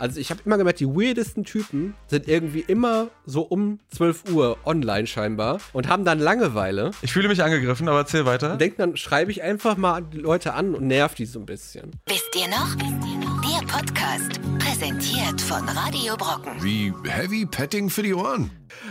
Also ich habe immer gemerkt, die weirdesten Typen sind irgendwie immer so um 12 Uhr online scheinbar und haben dann Langeweile. Ich fühle mich angegriffen, aber erzähl weiter. Und denken dann, schreibe ich einfach mal die Leute an und nerv die so ein bisschen. Wisst ihr noch? Der Podcast, präsentiert von Radio Brocken. Wie Heavy Petting für die Ohren.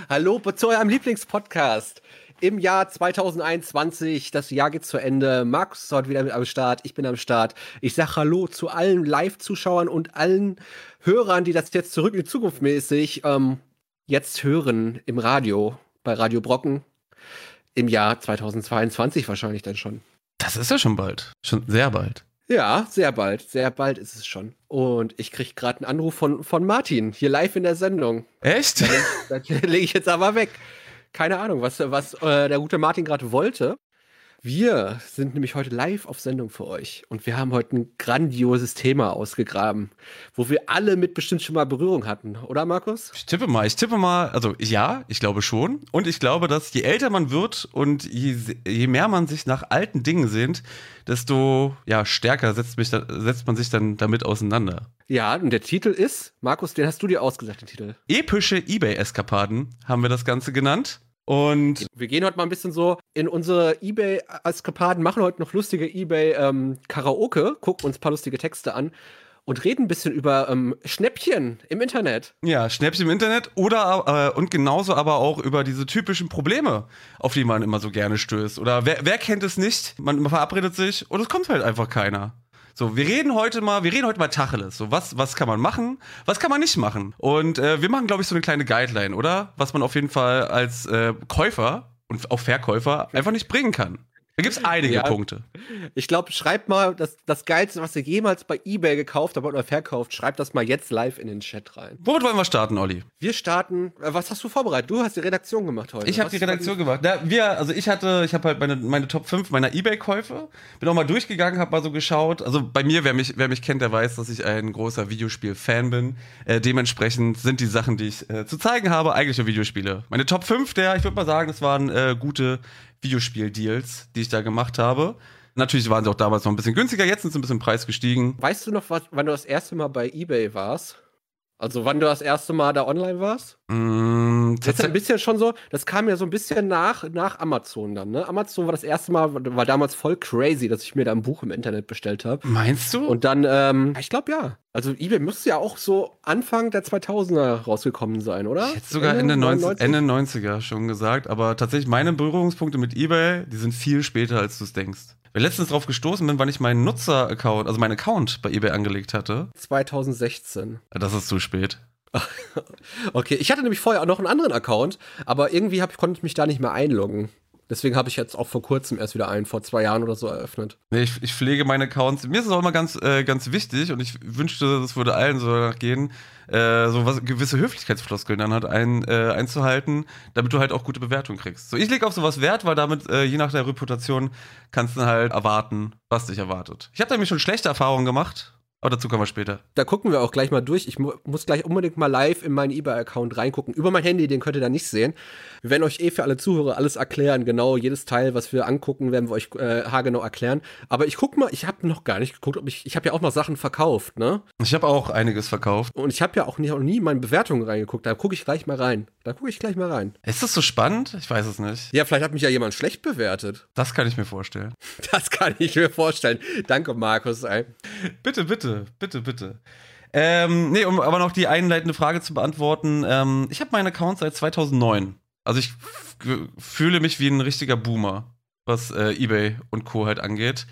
Hallo zu eurem Lieblingspodcast. Im Jahr 2021, das Jahr geht zu Ende. Markus ist heute wieder mit am Start, ich bin am Start. Ich sage Hallo zu allen Live-Zuschauern und allen Hörern, die das jetzt zurück in die Zukunft mäßig ähm, jetzt hören im Radio, bei Radio Brocken. Im Jahr 2022 wahrscheinlich dann schon. Das ist ja schon bald. Schon sehr bald. Ja, sehr bald. Sehr bald ist es schon. Und ich kriege gerade einen Anruf von, von Martin, hier live in der Sendung. Echt? Das lege ich jetzt aber weg. Keine Ahnung, was, was äh, der gute Martin gerade wollte. Wir sind nämlich heute live auf Sendung für euch und wir haben heute ein grandioses Thema ausgegraben, wo wir alle mit bestimmt schon mal Berührung hatten, oder Markus? Ich tippe mal, ich tippe mal, also ja, ich glaube schon. Und ich glaube, dass je älter man wird und je, je mehr man sich nach alten Dingen sehnt, desto ja, stärker setzt, mich setzt man sich dann damit auseinander. Ja, und der Titel ist, Markus, den hast du dir ausgesagt, den Titel. Epische Ebay-Eskapaden haben wir das Ganze genannt. Und wir gehen heute mal ein bisschen so in unsere Ebay-Eskapaden, machen heute noch lustige Ebay-Karaoke, ähm, gucken uns ein paar lustige Texte an und reden ein bisschen über ähm, Schnäppchen im Internet. Ja, Schnäppchen im Internet oder äh, und genauso aber auch über diese typischen Probleme, auf die man immer so gerne stößt. Oder wer, wer kennt es nicht? Man verabredet sich und es kommt halt einfach keiner. So, wir reden heute mal, wir reden heute mal Tacheles. So, was, was kann man machen, was kann man nicht machen? Und äh, wir machen, glaube ich, so eine kleine Guideline, oder? Was man auf jeden Fall als äh, Käufer und auch Verkäufer einfach nicht bringen kann. Da gibt es einige ja, Punkte. Ich glaube, schreibt mal das, das Geilste, was ihr jemals bei Ebay gekauft habt oder verkauft, schreibt das mal jetzt live in den Chat rein. Womit wollen wir starten, Olli? Wir starten, äh, was hast du vorbereitet? Du hast die Redaktion gemacht heute. Ich habe die Redaktion gemacht. Da, wir, also ich hatte, ich habe halt meine, meine Top 5 meiner Ebay-Käufe, bin auch mal durchgegangen, habe mal so geschaut. Also bei mir, wer mich, wer mich kennt, der weiß, dass ich ein großer Videospiel-Fan bin. Äh, dementsprechend sind die Sachen, die ich äh, zu zeigen habe, eigentliche Videospiele. Meine Top 5 der, ich würde mal sagen, das waren äh, gute Videospiel-Deals, die ich da gemacht habe. Natürlich waren sie auch damals noch ein bisschen günstiger, jetzt sind sie ein bisschen Preis gestiegen. Weißt du noch, was, wann du das erste Mal bei eBay warst? Also wann du das erste Mal da online warst? Mm, das ist ein bisschen schon so, das kam ja so ein bisschen nach, nach Amazon dann, ne? Amazon war das erste Mal, war damals voll crazy, dass ich mir da ein Buch im Internet bestellt habe. Meinst du? Und dann, ähm, ich glaube ja. Also eBay müsste ja auch so Anfang der 2000er rausgekommen sein, oder? Ich hätte sogar Ende, Ende, 90, Ende 90er schon gesagt, aber tatsächlich meine Berührungspunkte mit eBay, die sind viel später, als du es denkst. Letztens drauf gestoßen bin, wann ich meinen Nutzer-Account, also meinen Account bei eBay angelegt hatte. 2016. Das ist zu spät. okay, ich hatte nämlich vorher auch noch einen anderen Account, aber irgendwie hab, konnte ich mich da nicht mehr einloggen. Deswegen habe ich jetzt auch vor kurzem erst wieder einen, vor zwei Jahren oder so eröffnet. Nee, ich, ich pflege meine Accounts. Mir ist es auch immer ganz, äh, ganz wichtig und ich wünschte, das würde allen so danach gehen, äh, so was, gewisse Höflichkeitsfloskeln dann halt ein, äh, einzuhalten, damit du halt auch gute Bewertungen kriegst. So, ich lege auf sowas Wert, weil damit, äh, je nach der Reputation, kannst du halt erwarten, was dich erwartet. Ich habe nämlich schon schlechte Erfahrungen gemacht aber dazu kommen wir später. Da gucken wir auch gleich mal durch. Ich mu muss gleich unbedingt mal live in meinen eBay-Account reingucken. Über mein Handy, den könnt ihr da nicht sehen. Wir werden euch eh für alle Zuhörer alles erklären. Genau, jedes Teil, was wir angucken, werden wir euch äh, haargenau erklären. Aber ich guck mal, ich habe noch gar nicht geguckt, ob ich, ich habe ja auch noch Sachen verkauft, ne? Ich habe auch einiges verkauft. Und ich habe ja auch nie, auch nie in meine Bewertungen reingeguckt. Da gucke ich gleich mal rein. Da gucke ich gleich mal rein. Ist das so spannend? Ich weiß es nicht. Ja, vielleicht hat mich ja jemand schlecht bewertet. Das kann ich mir vorstellen. Das kann ich mir vorstellen. Danke, Markus. Ey. Bitte, bitte, bitte, bitte. Ähm, nee, um aber noch die einleitende Frage zu beantworten. Ähm, ich habe meinen Account seit 2009. Also ich fühle mich wie ein richtiger Boomer, was äh, eBay und Co. halt angeht.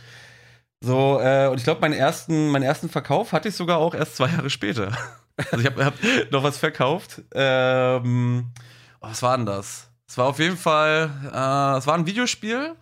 So, äh, und ich glaube, meinen ersten, meinen ersten Verkauf hatte ich sogar auch erst zwei Jahre später. Also ich habe hab noch was verkauft. Ähm, oh, was war denn das? Es war auf jeden Fall, äh, es war ein Videospiel.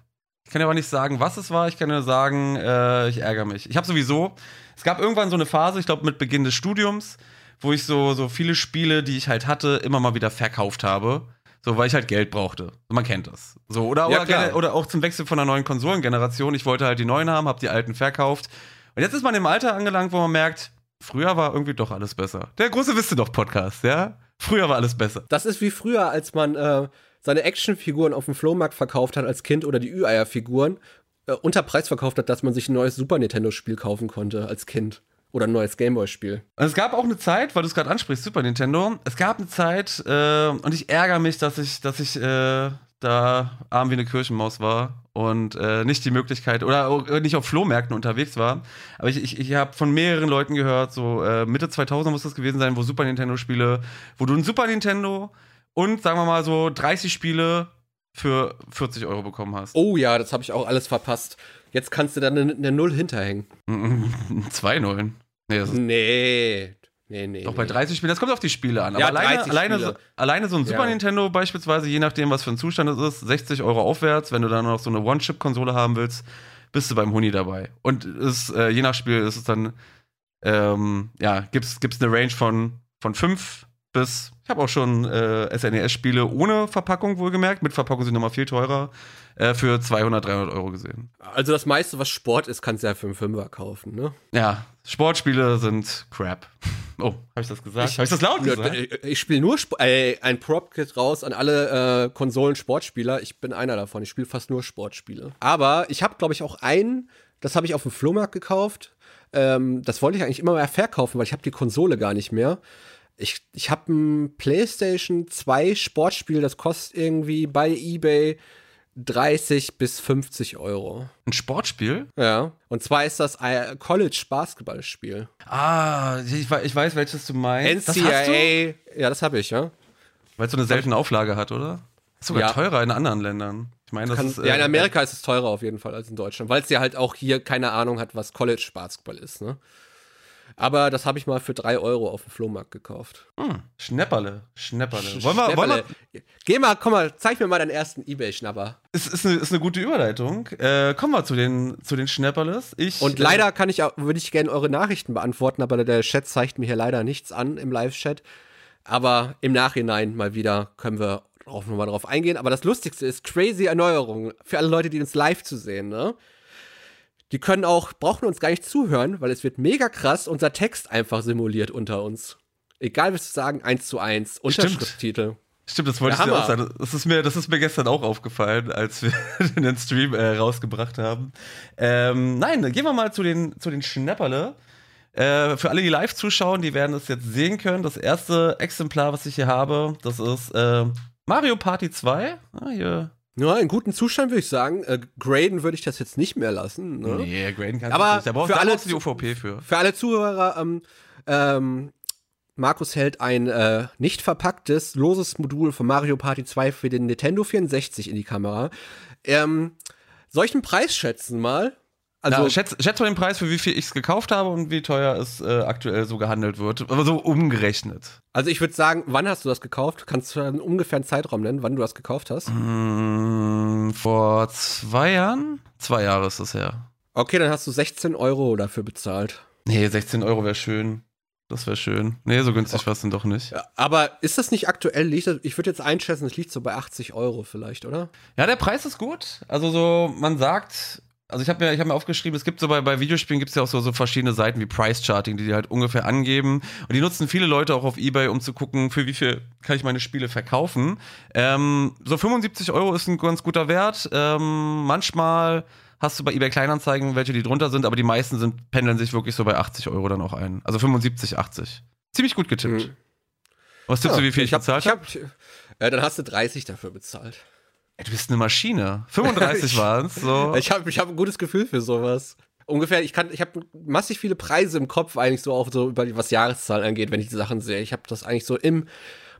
Ich kann ja aber nicht sagen, was es war. Ich kann nur sagen, äh, ich ärgere mich. Ich habe sowieso, es gab irgendwann so eine Phase, ich glaube mit Beginn des Studiums, wo ich so, so viele Spiele, die ich halt hatte, immer mal wieder verkauft habe. So, weil ich halt Geld brauchte. Man kennt das. So, oder, ja, oder, oder, auch zum Wechsel von einer neuen Konsolengeneration. Ich wollte halt die neuen haben, habe die alten verkauft. Und jetzt ist man im Alter angelangt, wo man merkt, früher war irgendwie doch alles besser. Der große Wisst doch Podcast, ja? Früher war alles besser. Das ist wie früher, als man äh, seine Actionfiguren auf dem Flohmarkt verkauft hat als Kind oder die Ü-Eier-Figuren äh, unter Preis verkauft hat, dass man sich ein neues Super Nintendo-Spiel kaufen konnte als Kind. Oder ein neues Gameboy-Spiel. Es gab auch eine Zeit, weil du es gerade ansprichst, Super Nintendo. Es gab eine Zeit, äh, und ich ärgere mich, dass ich, dass ich äh, da arm wie eine Kirchenmaus war und äh, nicht die Möglichkeit oder auch nicht auf Flohmärkten unterwegs war. Aber ich, ich, ich habe von mehreren Leuten gehört, so äh, Mitte 2000 muss das gewesen sein, wo Super Nintendo-Spiele, wo du ein Super Nintendo und sagen wir mal so 30 Spiele für 40 Euro bekommen hast. Oh ja, das habe ich auch alles verpasst. Jetzt kannst du dann eine, eine Null hinterhängen. Zwei Nullen. Nee, das ist Nee. Nee, nee. Doch bei nee. 30 Spielen, das kommt auf die Spiele an. Ja, Aber alleine, 30 alleine, so, alleine so ein Super Ja. Nintendo beispielsweise, je nachdem, was für ein Zustand es ist, 60 Euro aufwärts. Wenn du dann noch so eine One-Chip-Konsole haben willst, bist du beim Huni dabei. Und es, äh, je nach Spiel ist es dann, ähm, ja, gibt's, gibt's eine Range von, von 5 bis, ich habe auch schon äh, SNES-Spiele ohne Verpackung wohlgemerkt, mit Verpackung sind nochmal viel teurer, äh, für 200, 300 Euro gesehen. Also das meiste, was Sport ist, kannst du ja für einen Fünfer kaufen, ne? Ja, Sportspiele sind Crap. Oh, habe ich das gesagt? Habe ich das laut gesagt? Ich, ich spiele nur Sp äh, ein Prop-Kit raus an alle äh, Konsolen-Sportspieler. Ich bin einer davon. Ich spiele fast nur Sportspiele. Aber ich habe, glaube ich, auch einen, das habe ich auf dem Flohmarkt gekauft. Ähm, das wollte ich eigentlich immer mehr verkaufen, weil ich habe die Konsole gar nicht mehr. Ich, ich habe ein PlayStation 2 Sportspiel, das kostet irgendwie bei eBay 30 bis 50 Euro. Ein Sportspiel? Ja. Und zwar ist das ein College-Basketballspiel. Ah, ich, ich weiß, welches du meinst. Das hast du? NCAA. Ja, das habe ich, ja. Weil es so eine seltene Auflage hat, oder? Ist sogar Ja. teurer in anderen Ländern. Ich meine, das Kann, ist. ja, in äh, Amerika ist es teurer auf jeden Fall als in Deutschland, weil es ja halt auch hier keine Ahnung hat, was College Basketball ist, ne? Aber das habe ich mal für 3 Euro auf dem Flohmarkt gekauft. Hm, Schnäpperle. Schnäpperle. Wollen wir, wollen wir, Schnäpperle. Geh mal, komm mal, zeig mir mal deinen ersten Ebay-Schnapper. ist, ist, eine, ist eine gute Überleitung. Äh, kommen wir zu den, zu den Schnäpperles. Ich, Und äh, leider kann ich auch, würde ich gerne eure Nachrichten beantworten, aber der Chat zeigt mir hier leider nichts an im Live-Chat. Aber im Nachhinein mal wieder können wir drauf nochmal drauf eingehen. Aber das Lustigste ist crazy Erneuerungen für alle Leute, die uns live zu sehen, ne? Die können auch, brauchen uns gar nicht zuhören, weil es wird mega krass unser Text einfach simuliert unter uns. Egal, was wir sagen, eins zu eins. Unterschriftstitel. Stimmt, das wollte Der ich dir auch sagen. Das ist, mir, das ist mir gestern auch aufgefallen, als wir den Stream äh, rausgebracht haben. Ähm, nein, dann gehen wir mal zu den, zu den Schnäpperle. Äh, für alle, die live zuschauen, die werden es jetzt sehen können. Das erste Exemplar, was ich hier habe, das ist äh, Mario Party 2. Ah, hier. Ja, in gutem Zustand würde ich sagen. Äh, graden würde ich das jetzt nicht mehr lassen. Ne? Nee, graden kannst Aber du nicht. Da brauchst, für alle du die OVP für. Für alle Zuhörer, ähm, ähm, Markus hält ein äh, nicht verpacktes, loses Modul von Mario Party 2 für den Nintendo 64 in die Kamera. Ähm, soll ich einen Preis schätzen mal? Also, Also, schätz, schätz mal den Preis, für wie viel ich es gekauft habe und wie teuer es äh, aktuell so gehandelt wird. Aber so umgerechnet. also ich würde sagen, wann hast du das gekauft? Kannst du einen ungefähren Zeitraum nennen, wann du das gekauft hast? Mm, vor zwei Jahren? Zwei Jahre ist das her. Okay, dann hast du 16 Euro dafür bezahlt. Nee, 16 Euro wäre schön. Das wäre schön. Nee, so günstig war es dann doch nicht. Aber ist das nicht aktuell? Ich würde jetzt einschätzen, es liegt so bei 80 Euro vielleicht, oder? Ja, der Preis ist gut. Also so, man sagt, also ich habe mir, ich hab mir aufgeschrieben, es gibt so bei, bei Videospielen gibt es ja auch so, so verschiedene Seiten wie Price Charting, die die halt ungefähr angeben. Und die nutzen viele Leute auch auf Ebay, um zu gucken, für wie viel kann ich meine Spiele verkaufen. Ähm, so 75 Euro ist ein ganz guter Wert. Ähm, manchmal hast du bei eBay Kleinanzeigen welche, die drunter sind, aber die meisten sind, pendeln sich wirklich so bei 80 Euro dann auch ein. Also 75, 80. Ziemlich gut getippt. Mhm. Was tippst du, wie viel ich, ich bezahlt habe? hab, äh, Dann hast du 30 dafür bezahlt. Du bist eine Maschine. 35 waren es. So. Ich habe ich hab ein gutes Gefühl für sowas. Ungefähr, ich kann, ich habe massig viele Preise im Kopf eigentlich so auch so über was Jahreszahlen angeht, wenn ich die Sachen sehe. Ich habe das eigentlich so im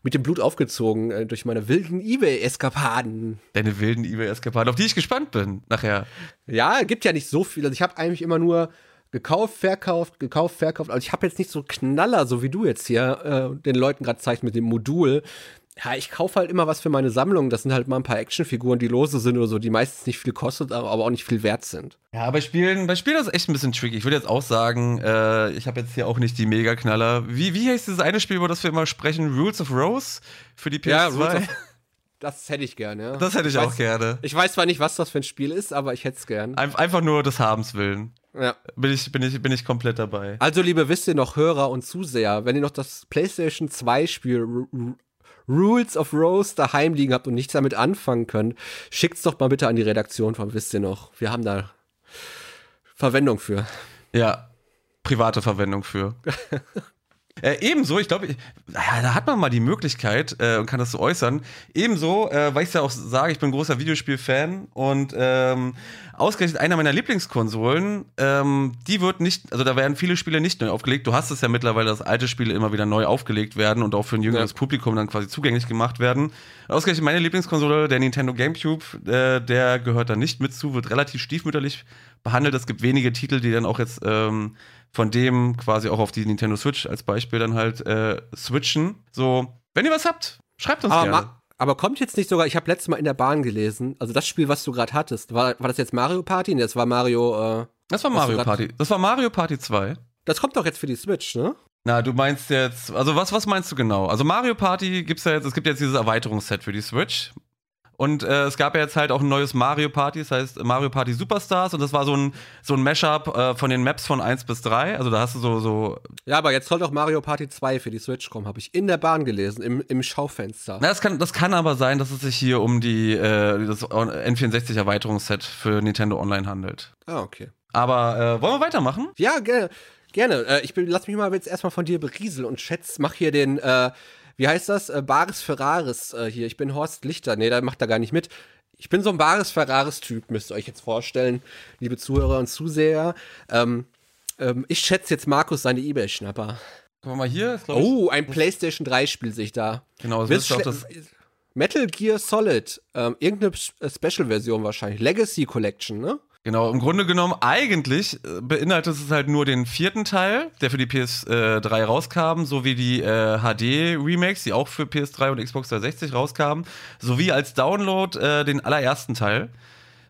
mit dem Blut aufgezogen äh, durch meine wilden eBay-Eskapaden. Deine wilden eBay-Eskapaden, auf die ich gespannt bin nachher. Ja, gibt ja nicht so viel. Also ich habe eigentlich immer nur gekauft, verkauft, gekauft, verkauft. Also ich habe jetzt nicht so Knaller, so wie du jetzt hier äh, den Leuten gerade zeigst mit dem Modul. Ja, ich kaufe halt immer was für meine Sammlung. Das sind halt mal ein paar Actionfiguren, die lose sind oder so, die meistens nicht viel kostet, aber auch nicht viel wert sind. Ja, bei Spielen, bei Spielen ist es echt ein bisschen tricky. Ich würde jetzt auch sagen, äh, ich habe jetzt hier auch nicht die Mega-Knaller. Wie, wie heißt dieses eine Spiel, über das wir immer sprechen? Rules of Rose für die PS2? Ja, Rules of- Das hätte ich gern, ja. das hätte ich, Ich auch weiß- gerne. Ich weiß zwar nicht, was das für ein Spiel ist, aber ich hätte es gern. Ein, einfach nur des Habens willen. Ja. Bin ich, bin, ich, bin ich komplett dabei. Also, liebe wisst ihr noch, Hörer und Zuseher, wenn ihr noch das PlayStation 2 Spiel Rules of Rose daheim liegen habt und nichts damit anfangen könnt, schickt's doch mal bitte an die Redaktion von Wisst ihr noch. Wir haben da Verwendung für. Ja. private Verwendung für. Äh, ebenso, ich glaube, naja, da hat man mal die Möglichkeit äh, und kann das so äußern. Ebenso, äh, weil ich ja auch sage, ich bin großer Videospiel-Fan und ähm, ausgerechnet einer meiner Lieblingskonsolen, ähm, die wird nicht, also da werden viele Spiele nicht neu aufgelegt. Du hast es ja mittlerweile, dass alte Spiele immer wieder neu aufgelegt werden und auch für ein jüngeres Ja. Publikum dann quasi zugänglich gemacht werden. Ausgerechnet meine Lieblingskonsole, der Nintendo GameCube, äh, der gehört da nicht mit zu, wird relativ stiefmütterlich behandelt. Es gibt wenige Titel, die dann auch jetzt ähm, von dem quasi auch auf die Nintendo Switch als Beispiel dann halt äh, switchen. So, wenn ihr was habt, schreibt uns Aber, gerne. aber kommt jetzt nicht sogar, ich habe letztes Mal in der Bahn gelesen, also das Spiel, was du gerade hattest, war, war das jetzt Mario Party? Nee, das war Mario, äh, Das war Mario Party. Das war Mario Party 2. das kommt doch jetzt für die Switch, ne? Na, du meinst jetzt, also was, was meinst du genau? Also Mario Party gibt's ja jetzt, es gibt jetzt dieses Erweiterungsset für die Switch. Und äh, es gab ja jetzt halt auch ein neues Mario Party, das heißt Mario Party Superstars und das war so ein, so ein Mashup äh, von den Maps von 1 bis 3. Also da hast du so, so Ja, aber jetzt soll doch Mario Party 2 für die Switch kommen, habe ich in der Bahn gelesen, im, im Schaufenster. Na, das kann, das kann aber sein, dass es sich hier um die äh, das N64 Erweiterungsset für Nintendo Online handelt. Ah, okay. Aber äh, wollen wir weitermachen? Ja, gerne. Gerne. Äh, ich bin, lass mich mal jetzt erstmal von dir berieseln und schätz, mach hier den, äh, wie heißt das? Äh, Bares Ferraris äh, hier. Ich bin Horst Lichter. Nee, da macht er gar nicht mit. Ich bin so ein Bares Ferraris-Typ, müsst ihr euch jetzt vorstellen, liebe Zuhörer und Zuseher. Ähm, ähm, ich schätze jetzt Markus seine Ebay-Schnapper. Gucken wir mal hier. Oh, ein PlayStation 3-Spiel sehe ich da. genau, das Willst ist auch das. Metal Gear Solid. Ähm, irgendeine Sp- Special-Version wahrscheinlich. Legacy Collection, ne? Genau, im Grunde genommen, eigentlich äh, beinhaltet es halt nur den vierten Teil, der für die PS3 rauskam, sowie die äh, HD-Remakes, die auch für PS3 und Xbox 360 rauskamen, sowie als Download äh, den allerersten Teil.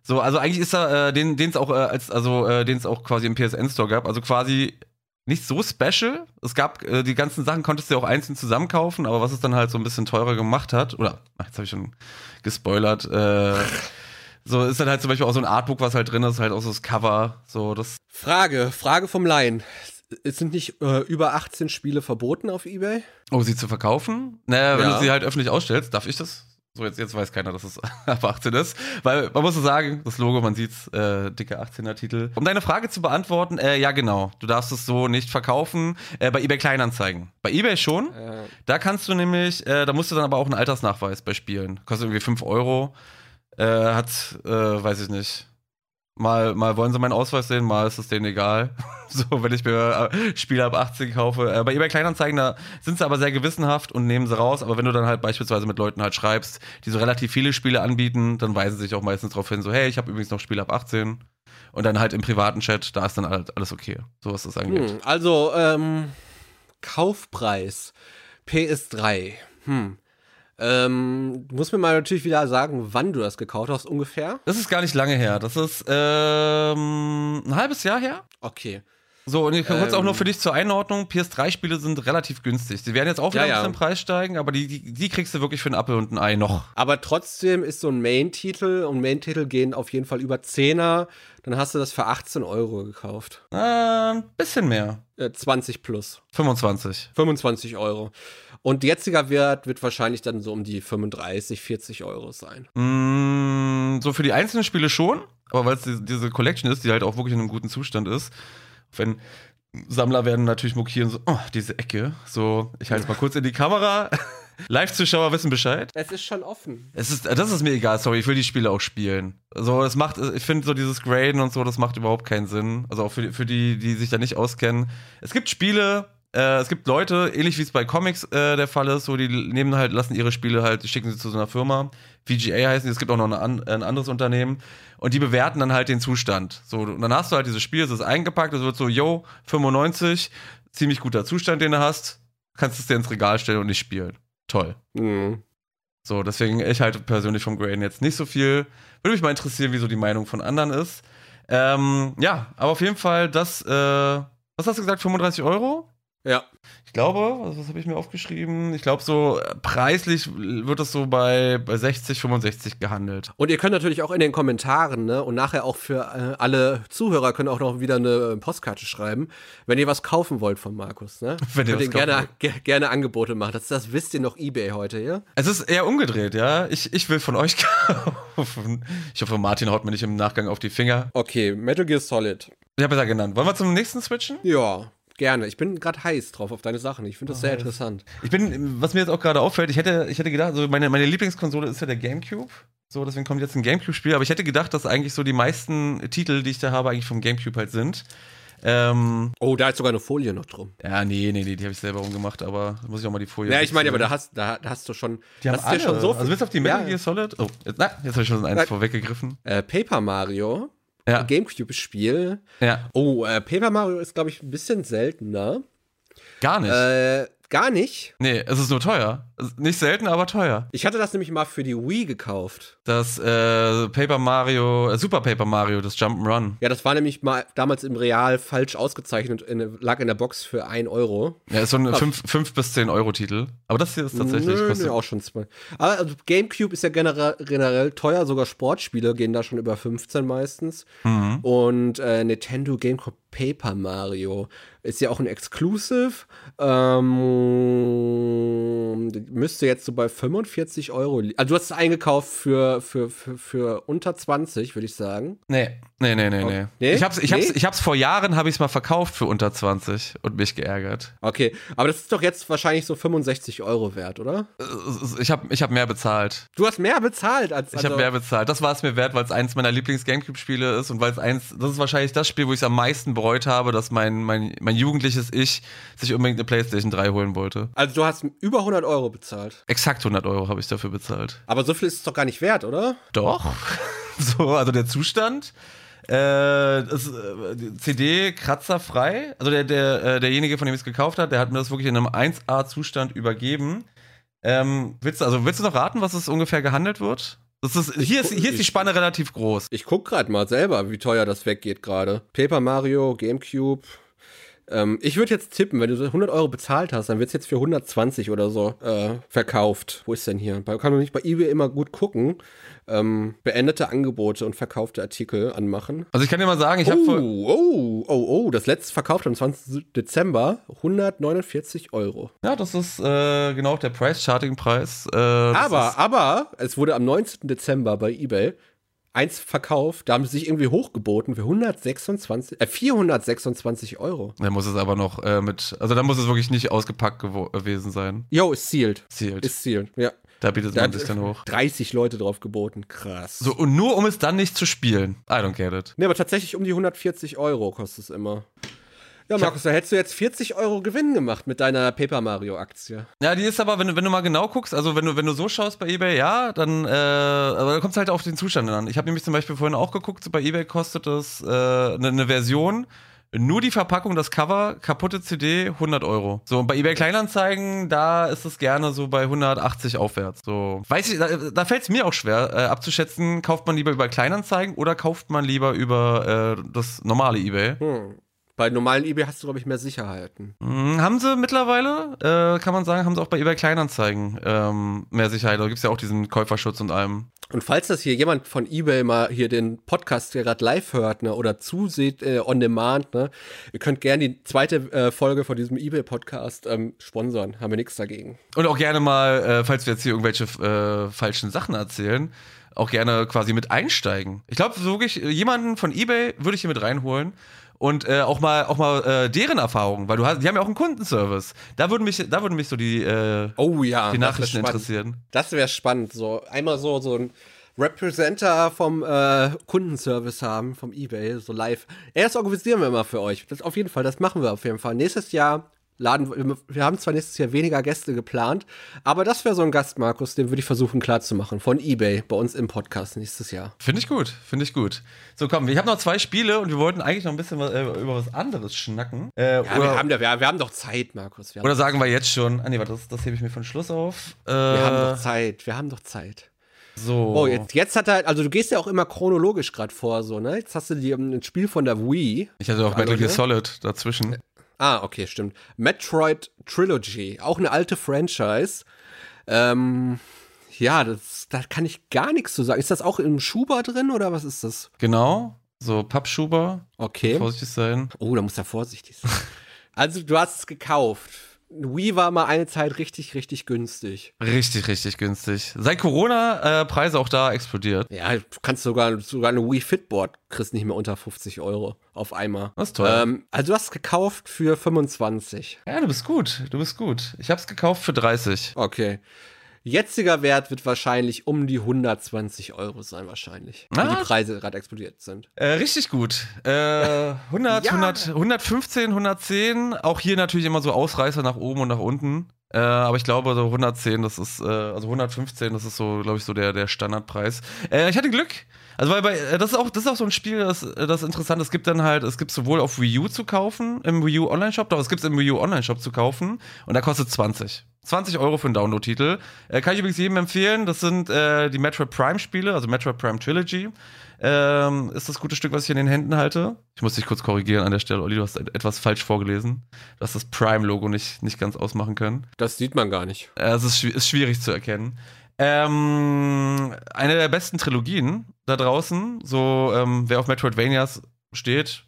So, also eigentlich ist er, äh, den es auch äh, als, also äh, den auch quasi im PSN Store gab, also quasi nicht so special. Es gab äh, die ganzen Sachen konntest du auch einzeln zusammenkaufen, aber was es dann halt so ein bisschen teurer gemacht hat, oder ach, jetzt habe ich schon gespoilert, äh, so ist dann halt zum Beispiel auch so ein Artbook, was halt drin ist, halt auch so das Cover, so das. Frage, Frage vom Laien. Es sind nicht äh, über 18 Spiele verboten auf Ebay? Oh, sie zu verkaufen? Naja, wenn Ja. du sie halt öffentlich ausstellst, darf ich das? So, jetzt, jetzt weiß keiner, dass es ab 18 ist. Weil man muss so sagen, das Logo, man sieht's, äh, dicke 18er Titel. Um deine Frage zu beantworten, äh, ja genau, du darfst es so nicht verkaufen. Äh, bei eBay Kleinanzeigen. Bei eBay schon. Äh, Da kannst du nämlich, äh, da musst du dann aber auch einen Altersnachweis bei Spielen. Kostet irgendwie 5 Euro. Äh, hat, äh, weiß ich nicht. Mal, mal wollen sie meinen Ausweis sehen, mal ist es denen egal. so, wenn ich mir äh, Spiele ab 18 kaufe. Äh, bei eBay Kleinanzeigen, da sind sie aber sehr gewissenhaft und nehmen sie raus. Aber wenn du dann halt beispielsweise mit Leuten halt schreibst, die so relativ viele Spiele anbieten, dann weisen sie sich auch meistens darauf hin, so, hey, ich habe übrigens noch Spiele ab 18. Und dann halt im privaten Chat, da ist dann halt alles okay. So was das angeht. hm, also, ähm, Kaufpreis PS3. Hm. Ähm, du musst mir mal natürlich wieder sagen, wann du das gekauft hast, ungefähr. Das ist gar nicht lange her. Das ist ähm, ein halbes Jahr her. Okay. So, und ich kurz auch Ähm. nur für dich zur Einordnung: PS3-Spiele sind relativ günstig. Die werden jetzt auch wieder Ja, ein ja. bisschen im Preis steigen, aber die, die, die kriegst du wirklich für einen Apfel und ein Ei noch. Aber trotzdem ist so ein Main-Titel und Main-Titel gehen auf jeden Fall über 10er. Dann hast du das für 18 Euro gekauft. Äh, ein bisschen mehr. Äh, 20 plus. 25. 25 Euro. Und jetziger Wert wird wahrscheinlich dann so um die 35, 40 Euro sein. Mm, so für die einzelnen Spiele schon, aber weil es die, diese Collection ist, die halt auch wirklich in einem guten Zustand ist. Wenn Sammler werden natürlich mokieren, so, oh, diese Ecke. So, ich halte es mal kurz in die Kamera. Live-Zuschauer wissen Bescheid. Es ist schon offen. Es ist, das ist mir egal, sorry, ich will die Spiele auch spielen. So, das macht, ich finde so dieses Graden und so, das macht überhaupt keinen Sinn. Also auch für, für die, die sich da nicht auskennen. Es gibt Spiele, äh, es gibt Leute, ähnlich wie es bei Comics äh, der Fall ist, so die nehmen halt, lassen ihre Spiele halt, die schicken sie zu so einer Firma. VGA heißen die, es gibt auch noch eine, ein anderes Unternehmen. Und die bewerten dann halt den Zustand. So, und dann hast du halt dieses Spiel, es ist eingepackt, es wird so, yo, 95, ziemlich guter Zustand, den du hast, kannst es dir ins Regal stellen und nicht spielen. Toll. Mhm. So, deswegen, ich halte persönlich vom Grain jetzt nicht so viel. Würde mich mal interessieren, wie so die Meinung von anderen ist. Ähm, ja, aber auf jeden Fall das, äh, was hast du gesagt, 35 Euro? Ja. Ich glaube, was, was habe ich mir aufgeschrieben? Ich glaube, so äh, preislich wird es so bei, bei 60, 65 gehandelt. Und ihr könnt natürlich auch in den Kommentaren, ne, und nachher auch für äh, alle Zuhörer können auch noch wieder eine Postkarte schreiben, wenn ihr was kaufen wollt von Markus, ne? Wenn ihr was gerne, ge gerne Angebote machen. Das, das wisst ihr noch Ebay heute, ja? Es ist eher umgedreht, ja. Ich, ich will von euch kaufen. Ich hoffe, Martin haut mir nicht im Nachgang auf die Finger. Okay, Metal Gear Solid. Ich habe ja genannt. Wollen wir zum nächsten switchen? Ja, gerne. Ich bin gerade heiß drauf auf deine Sachen. Ich finde das sehr interessant. Ich bin, was mir jetzt auch gerade auffällt, ich hätte, ich hätte gedacht, also meine, meine Lieblingskonsole ist ja der GameCube. So, deswegen kommt jetzt ein GameCube-Spiel. Aber ich hätte gedacht, dass eigentlich so die meisten Titel, die ich da habe, eigentlich vom GameCube halt sind. Ähm, Oh, da ist sogar eine Folie noch drum. ja, nee, nee, nee, die habe ich selber rumgemacht, aber da muss ich auch mal die Folie. Ja, ich meine, aber da hast, da, da hast du schon, die haben hast dir alle. schon so also bis auf die Metal Ja. Gear Solid. Oh, jetzt, na, jetzt habe ich schon eins vorweggegriffen. äh, Paper Mario, Ja, Gamecube-Spiel. ja, Oh, äh, Paper Mario ist, glaube ich, ein bisschen seltener. gar nicht. Äh, gar nicht. nee, es ist nur teuer. Nicht selten, aber teuer. Ich hatte das nämlich mal für die Wii gekauft. Das äh, Paper Mario, äh, Super Paper Mario, das Jump'n'Run. Ja, das war nämlich mal damals im Real falsch ausgezeichnet, in, lag in der Box für 1 Euro. Ja, ist so ein 5 bis 10 Euro Titel. Aber das hier ist tatsächlich. Nö, nö, auch schon zwei. Aber also Gamecube ist ja generell, generell teuer, sogar Sportspiele gehen da schon über 15 meistens. Mhm. Und äh, Nintendo GameCube Paper Mario ist ja auch ein Exclusive. Ähm, müsste jetzt so bei 45 Euro. Also du hast es eingekauft für, für, für, für unter 20, würde ich sagen. Nee, nee, nee, nee, nee. Nee? Ich hab's, ich hab's, Nee? ich hab's vor Jahren, habe ich es mal verkauft für unter 20 und mich geärgert. Okay, aber das ist doch jetzt wahrscheinlich so 65 Euro wert, oder? Äh, Ich habe ich hab mehr bezahlt. Du hast mehr bezahlt als Ich habe mehr bezahlt. Das war es mir wert, weil es eins meiner Lieblings-Gamecube-Spiele ist und weil es eins, das ist wahrscheinlich das Spiel, wo ich es am meisten bereut habe, dass mein, mein, mein jugendliches Ich sich unbedingt eine PlayStation 3 holen wollte. Also du hast über 100 Euro bezahlt. Exakt 100 Euro habe ich dafür bezahlt. Aber so viel ist es doch gar nicht wert, oder? Doch. so, also der Zustand. Äh, das, äh, CD kratzerfrei. Also der, der, äh, derjenige, von dem ich es gekauft hat, der hat mir das wirklich in einem 1A-Zustand übergeben. Ähm, willst du, also willst du noch raten, was es ungefähr gehandelt wird? Das ist, hier, ist, hier ist die Spanne relativ groß. Ich guck gerade mal selber, wie teuer das weggeht gerade. Paper Mario, Gamecube. Ähm, ich würde jetzt tippen, wenn du so 100 Euro bezahlt hast, dann wird es jetzt für 120 oder so äh, verkauft. Wo ist denn hier? Bei, kann man nicht bei eBay immer gut gucken. Ähm, beendete Angebote und verkaufte Artikel anmachen. Also ich kann dir mal sagen, ich habe vor, Oh, oh, oh, oh, das letzte verkauft am 20. Dezember 149 Euro. ja, das ist äh, genau der Price-Charting-Preis. Äh, das Aber, ist, aber, es wurde am 19. Dezember bei eBay eins verkauft, da haben sie sich irgendwie hochgeboten für 126, äh, 426 Euro. da muss es aber noch äh, mit, also da muss es wirklich nicht ausgepackt gewo- gewesen sein. Yo, ist sealed. Sealed. Ist sealed, ja. Da bietet Da man sich dann hoch. 30 Leute drauf geboten. Krass. So, und nur um es dann nicht zu spielen. I don't get it. Ne, aber tatsächlich um die 140 Euro kostet es immer. Ja, Markus, da hättest du jetzt 40 Euro Gewinn gemacht mit deiner Paper Mario Aktie. Ja, die ist aber, wenn du, wenn du mal genau guckst, also wenn du, wenn du so schaust bei eBay, ja, dann, äh, aber da kommt es halt auf den Zustand an. Ich habe nämlich zum Beispiel vorhin auch geguckt, so bei eBay kostet das äh, eine ne Version, nur die Verpackung, das Cover, kaputte CD, 100 Euro. So, und bei eBay Kleinanzeigen, da ist es gerne so bei 180 aufwärts. So, weiß ich, da, da fällt es mir auch schwer äh, abzuschätzen, kauft man lieber über Kleinanzeigen oder kauft man lieber über äh, das normale eBay. Hm. Bei normalen eBay hast du, glaube ich, mehr Sicherheiten. Hm, haben sie mittlerweile, äh, kann man sagen, haben sie auch bei eBay Kleinanzeigen ähm, mehr Sicherheit. Da gibt es ja auch diesen Käuferschutz und allem. Und falls das hier jemand von eBay mal hier den Podcast gerade live hört, ne, oder zuseht äh, on demand, ne, ihr könnt gerne die zweite äh, Folge von diesem eBay-Podcast ähm, sponsern. Haben wir nichts dagegen. Und auch gerne mal, äh, falls wir jetzt hier irgendwelche äh, falschen Sachen erzählen, auch gerne quasi mit einsteigen. Ich glaube, so wirklich, äh, jemanden von eBay würde ich hier mit reinholen. Und äh, auch mal, auch mal äh, deren Erfahrungen, weil du hast, die haben ja auch einen Kundenservice. Da würden mich, da würden mich so die, äh, Oh ja, die das Nachrichten spannend. interessieren. Das wäre spannend. So einmal so so ein Representer vom äh, Kundenservice haben, vom eBay, so live. Erst organisieren wir mal für euch. Das auf jeden Fall, das machen wir auf jeden Fall. Nächstes Jahr laden wir, haben zwar nächstes Jahr weniger Gäste geplant, aber das wäre so ein Gast, Markus, den würde ich versuchen klarzumachen. Von eBay bei uns im Podcast nächstes Jahr. Finde ich gut, finde ich gut. So, komm, ich habe noch zwei Spiele und wir wollten eigentlich noch ein bisschen was, äh, über was anderes schnacken. Äh, Ja, wir, haben, wir, wir haben doch Zeit, Markus. Oder sagen wir jetzt schon, ah nee, warte, das, das hebe ich mir von Schluss auf. Äh, wir haben doch Zeit. Wir haben doch Zeit. so. Oh, jetzt, jetzt hat er, also du gehst ja auch immer chronologisch gerade vor, so, ne? Jetzt hast du dir ein Spiel von der Wii. Ich hatte auch Metal Gear ne? Solid dazwischen. Ah, okay, stimmt. Metroid Trilogy, auch eine alte Franchise. Ähm, ja, das, da kann ich gar nichts zu sagen. Ist das auch im Schuber drin oder was ist das? Genau. So Pappschuber. Okay. Vorsichtig sein. Oh, da muss er vorsichtig sein. also, du hast es gekauft. Wii war mal eine Zeit richtig, richtig günstig. Richtig, richtig günstig. Seit Corona äh, Preise auch da explodiert. Ja, du kannst sogar, sogar eine Wii Fitboard kriegst nicht mehr unter 50 Euro auf einmal. Das ist toll. Ähm, also du hast gekauft für 25. Ja, du bist gut. Du bist gut. Ich hab's gekauft für 30. Okay. Jetziger Wert wird wahrscheinlich um die 120 Euro sein, wahrscheinlich. Weil Ah. die Preise gerade explodiert sind. Äh, richtig gut. Äh, 100, Ja. 100, 115, 110. Auch hier natürlich immer so Ausreißer nach oben und nach unten. Äh, aber ich glaube, so 110, das ist, äh, also 115, das ist so, glaube ich, so der, der Standardpreis. Äh, ich hatte Glück. Also, weil bei, äh, das ist auch, das ist auch so ein Spiel, das, äh, das ist interessant. Es gibt dann halt, es gibt sowohl auf Wii U zu kaufen, im Wii U Online-Shop, doch es gibt es im Wii U Online-Shop zu kaufen und da kostet 20. 20 Euro für einen Download-Titel. Äh, kann ich übrigens jedem empfehlen. Das sind äh, die Metroid Prime-Spiele, also Metroid Prime Trilogy. Ähm, ist das gute Stück, was ich in den Händen halte. Ich muss dich kurz korrigieren an der Stelle, Olli, du hast et- etwas falsch vorgelesen. Du hast das Prime-Logo nicht, nicht ganz ausmachen können. Das sieht man gar nicht. Äh, Es ist, ist schwierig zu erkennen. Ähm, eine der besten Trilogien da draußen, so ähm, wer auf Metroidvanias steht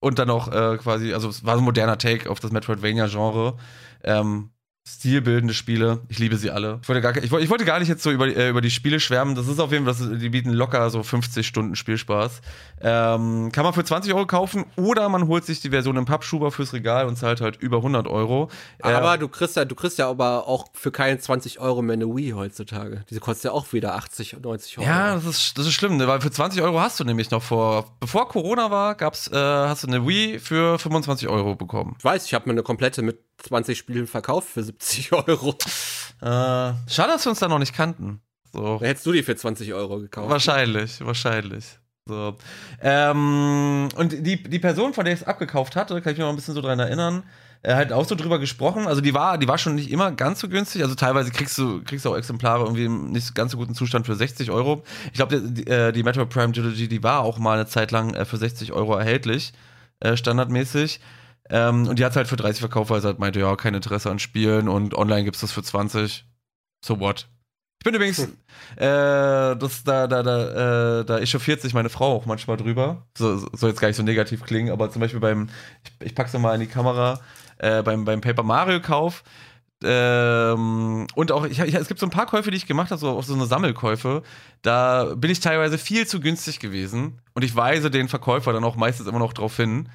und dann auch äh, quasi, also es war so ein moderner Take auf das Metroidvania-Genre. Ähm, stilbildende Spiele, ich liebe sie alle. Ich wollte gar, ich, ich wollte gar nicht jetzt so über, äh, über die Spiele schwärmen. Das ist auf jeden Fall, das, die bieten locker so 50 Stunden Spielspaß. Ähm, kann man für 20 Euro kaufen oder man holt sich die Version im Pappschuber fürs Regal und zahlt halt über 100 Euro. Äh, Aber du kriegst ja, du kriegst ja aber auch für keine 20 Euro mehr eine Wii heutzutage. Diese kostet ja auch wieder 80, 90 Euro. Ja, das ist, das ist schlimm, ne? weil für 20 Euro hast du nämlich noch vor, bevor Corona war, gab's, äh, hast du eine Wii für 25 Euro bekommen. Ich weiß, ich habe mir eine komplette mit 20 Spielen verkauft für 70 Euro. Äh, schade, dass wir uns da noch nicht kannten. So, hättest du die für 20 Euro gekauft. wahrscheinlich, wahrscheinlich. So. Ähm, und die, die Person, von der ich es abgekauft hatte, kann ich mich noch ein bisschen so dran erinnern, äh, halt auch so drüber gesprochen. Also die war, die war schon nicht immer ganz so günstig. Also teilweise kriegst du, kriegst du auch Exemplare irgendwie im nicht ganz so guten Zustand für 60 Euro. Ich glaube, die, die, äh, die Metro Prime Trilogy, die war auch mal eine Zeit lang äh, für 60 Euro erhältlich, äh, standardmäßig. Ähm, und die hat halt für 30 verkauft, weil sie halt meinte, ja, kein Interesse an Spielen und online gibt's das für 20. So what? Ich bin übrigens, Hm. äh, das, da, da, da, äh, da echauffiert sich meine Frau auch manchmal drüber. So, so- soll jetzt gar nicht so negativ klingen, aber zum Beispiel beim, ich, ich pack's mal in die Kamera, äh, beim, beim Paper Mario Kauf. Ähm, und auch, ich, ich, es gibt so ein paar Käufe, die ich gemacht habe, so auch so eine Sammelkäufe. Da bin ich teilweise viel zu günstig gewesen und ich weise den Verkäufer dann auch meistens immer noch drauf hin.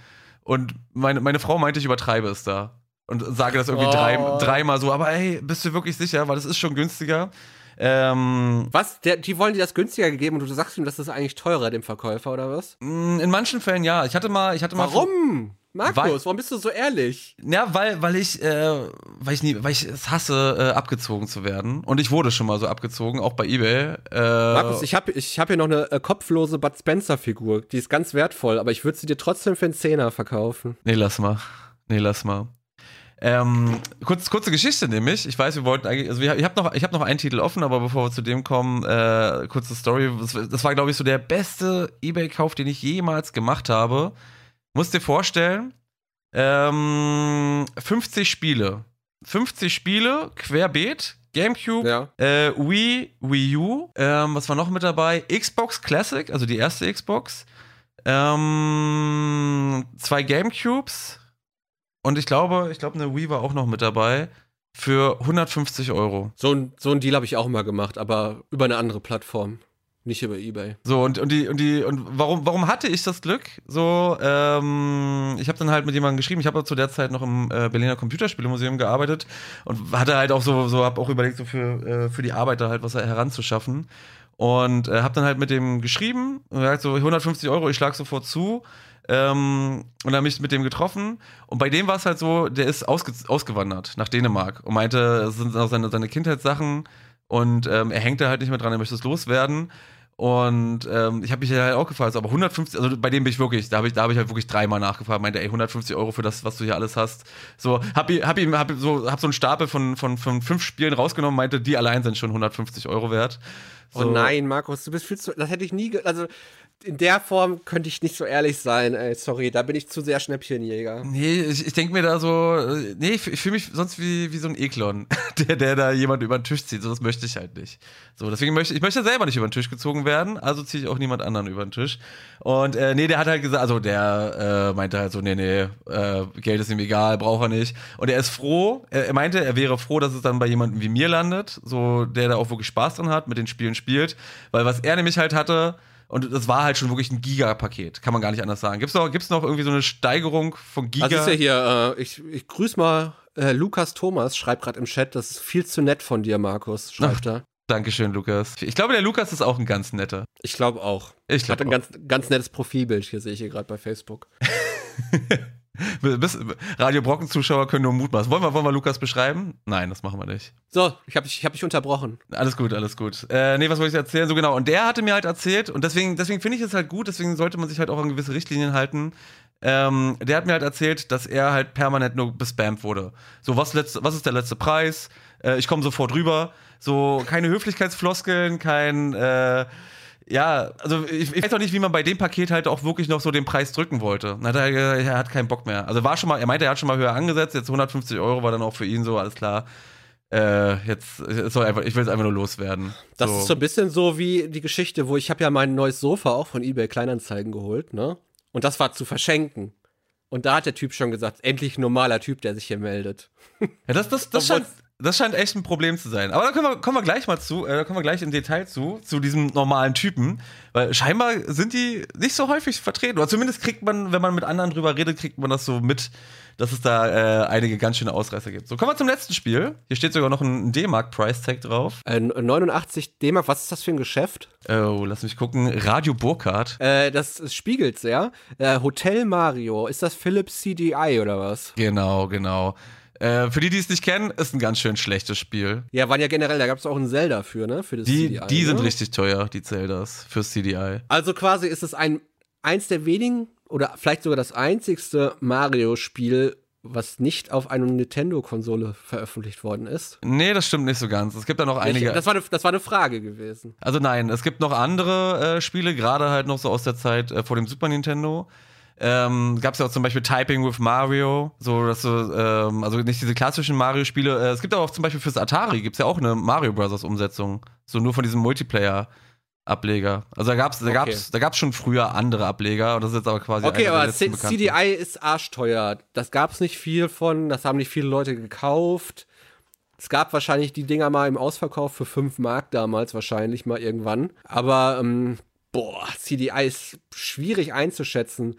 Und meine, meine Frau meinte, ich übertreibe es da. Und sage das irgendwie Oh. drei, dreimal so, aber ey, bist du wirklich sicher? Weil das ist schon günstiger. Ähm, Was? Der, die wollen dir das günstiger gegeben und du sagst ihm, das ist eigentlich teurer, dem Verkäufer, oder was? mh, in manchen Fällen ja. Ich hatte mal, ich hatte mal. Warum? Markus, Weil- warum bist du so ehrlich? Ja, weil, weil ich, äh, weil ich nie, weil ich es hasse, äh, abgezogen zu werden. Und ich wurde schon mal so abgezogen, auch bei eBay. Äh, Markus, ich habe ich hab hier noch eine äh, kopflose Bud Spencer-Figur. Die ist ganz wertvoll, aber ich würde sie dir trotzdem für einen Zehner verkaufen. Nee, lass mal. Nee, lass mal. Ähm, kurz, kurze Geschichte nämlich. Ich weiß, wir wollten eigentlich, also ich habe noch, ich hab noch einen Titel offen, aber bevor wir zu dem kommen, äh, kurze Story. Das, das war, glaube ich, so der beste Ebay-Kauf, den ich jemals gemacht habe. Musst dir vorstellen, ähm, 50 Spiele. 50 Spiele, querbeet, Gamecube, Ja. äh, Wii, Wii U, ähm, was war noch mit dabei? Xbox Classic, also die erste Xbox. Ähm, zwei Gamecubes und ich glaube, ich glaube, eine Wii war auch noch mit dabei für 150 Euro. So ein, so ein Deal habe ich auch mal gemacht, aber über eine andere Plattform. Nicht über Ebay. So, und, und die, und die, und warum, warum hatte ich das Glück? So, ähm, ich habe dann halt mit jemandem geschrieben, ich habe zu der Zeit noch im äh, Berliner Computerspielemuseum gearbeitet und hatte halt auch so, so habe auch überlegt, so für, äh, für die Arbeit da halt was heranzuschaffen. Und äh, habe dann halt mit dem geschrieben und gesagt so 150 Euro, ich schlag sofort zu. Ähm, und dann mich mit dem getroffen. Und bei dem war es halt so, der ist ausge ausgewandert nach Dänemark und meinte, es sind auch seine, seine Kindheitssachen und ähm, er hängt da halt nicht mehr dran, er möchte es loswerden. Und ähm, ich habe mich halt auch gefragt, aber 150, also bei dem bin ich wirklich, da habe ich, da hab ich halt wirklich dreimal nachgefragt, meinte, ey, 150 Euro für das, was du hier alles hast. So, hab, ihm- hab ihm, hab so, hab so einen Stapel von, von, von fünf Spielen rausgenommen, meinte, die allein sind schon 150 Euro wert. So, Oh nein, Markus, du bist viel zu. Das hätte ich nie. Ge also, in der Form könnte ich nicht so ehrlich sein. Ey, sorry, da bin ich zu sehr Schnäppchenjäger. Nee, ich, ich denke mir da so, äh, nee, ich, ich fühle mich sonst wie, wie so ein Eklon, der, der da jemand über den Tisch zieht. So, das möchte ich halt nicht. So, deswegen möchte ich möchte selber nicht über den Tisch gezogen werden, also ziehe ich auch niemand anderen über den Tisch. Und äh, nee, der hat halt gesagt, also der äh, meinte halt so, nee, nee, äh, Geld ist ihm egal, braucht er nicht. Und er ist froh, er, er meinte, er wäre froh, dass es dann bei jemandem wie mir landet, so der da auch wirklich Spaß dran hat, mit den Spielen spielt. Weil was er nämlich halt hatte, und das war halt schon wirklich ein Giga-Paket, kann man gar nicht anders sagen. Gibt's noch, gibt's noch irgendwie so eine Steigerung von Giga? Also ist ja hier, äh, ich, ich grüße mal äh, Lukas Thomas, schreibt gerade im Chat, das ist viel zu nett von dir, Markus, schreibt er. Dankeschön, Lukas. Ich glaube, der Lukas ist auch ein ganz netter. Ich glaube auch. Ich Hat glaube ein ganz, ganz nettes Profilbild, hier sehe ich hier gerade bei Facebook. Radio Brocken-Zuschauer können nur mutmaßen. Wollen wir, wollen wir Lukas beschreiben? Nein, das machen wir nicht. So, ich habe dich, ich hab dich unterbrochen. Alles gut, alles gut. Äh, nee, was wollte ich erzählen? So genau. Und der hatte mir halt erzählt, und deswegen, deswegen finde ich es halt gut, deswegen sollte man sich halt auch an gewisse Richtlinien halten. Ähm, der hat mir halt erzählt, dass er halt permanent nur bespammt wurde. So, was, letzte, was ist der letzte Preis? Äh, ich komme sofort rüber. So, keine Höflichkeitsfloskeln, kein, äh, ja, also ich, ich weiß auch nicht, wie man bei dem Paket halt auch wirklich noch so den Preis drücken wollte. Dann hat er, er hat keinen Bock mehr. Also war schon mal, er meinte, er hat schon mal höher angesetzt, jetzt 150 Euro war dann auch für ihn so, alles klar. Äh, jetzt, soll einfach, ich will es einfach nur loswerden. Das ist so ein bisschen so wie die Geschichte, wo ich habe ja mein neues Sofa auch von eBay Kleinanzeigen geholt, ne? Und das war zu verschenken. Und da hat der Typ schon gesagt, endlich ein normaler Typ, der sich hier meldet. Ja, das, das, das, scheint, das scheint echt ein Problem zu sein. Aber da kommen wir, kommen wir gleich mal zu, äh, da kommen wir gleich im Detail zu, zu diesem normalen Typen. Weil scheinbar sind die nicht so häufig vertreten. Oder zumindest kriegt man, wenn man mit anderen drüber redet, kriegt man das so mit, dass es da äh, einige ganz schöne Ausreißer gibt. So, kommen wir zum letzten Spiel. Hier steht sogar noch ein D-Mark-Price-Tag drauf. Äh, 89 D-Mark, was ist das für ein Geschäft? Oh, lass mich gucken. Radio Burkhardt. Äh, das, das spiegelt's, ja. Äh, Hotel Mario, ist das Philips CDI oder was? Genau, genau. Äh, für die, die es nicht kennen, ist ein ganz schön schlechtes Spiel. Ja, waren ja generell, da gab's auch einen Zelda für, ne? Für das Die, CDI. die sind ne? richtig teuer, die Zeldas, fürs CDI. Also quasi ist es ein eins der wenigen oder vielleicht sogar das einzigste Mario-Spiel, was nicht auf einer Nintendo-Konsole veröffentlicht worden ist. Nee, das stimmt nicht so ganz. Es gibt da noch einige. Das war, eine, das war eine Frage gewesen. Also nein, es gibt noch andere äh, Spiele, gerade halt noch so aus der Zeit äh, vor dem Super Nintendo. Ähm, Gab es ja auch zum Beispiel Typing with Mario, so dass du, ähm, also nicht diese klassischen Mario-Spiele. Äh, es gibt aber auch zum Beispiel fürs Atari gibt's ja auch eine Mario Bros. Umsetzung, so nur von diesem Multiplayer-Ableger. Also da gab's, da Okay. gab's, da gab's schon früher andere Ableger und das ist jetzt aber quasi Okay, aber C bekannten. CDI ist arschteuer. Das gab's nicht viel von, das haben nicht viele Leute gekauft. Es gab wahrscheinlich die Dinger mal im Ausverkauf für 5 Mark damals, wahrscheinlich mal irgendwann. Aber, ähm, boah, CDI ist schwierig einzuschätzen.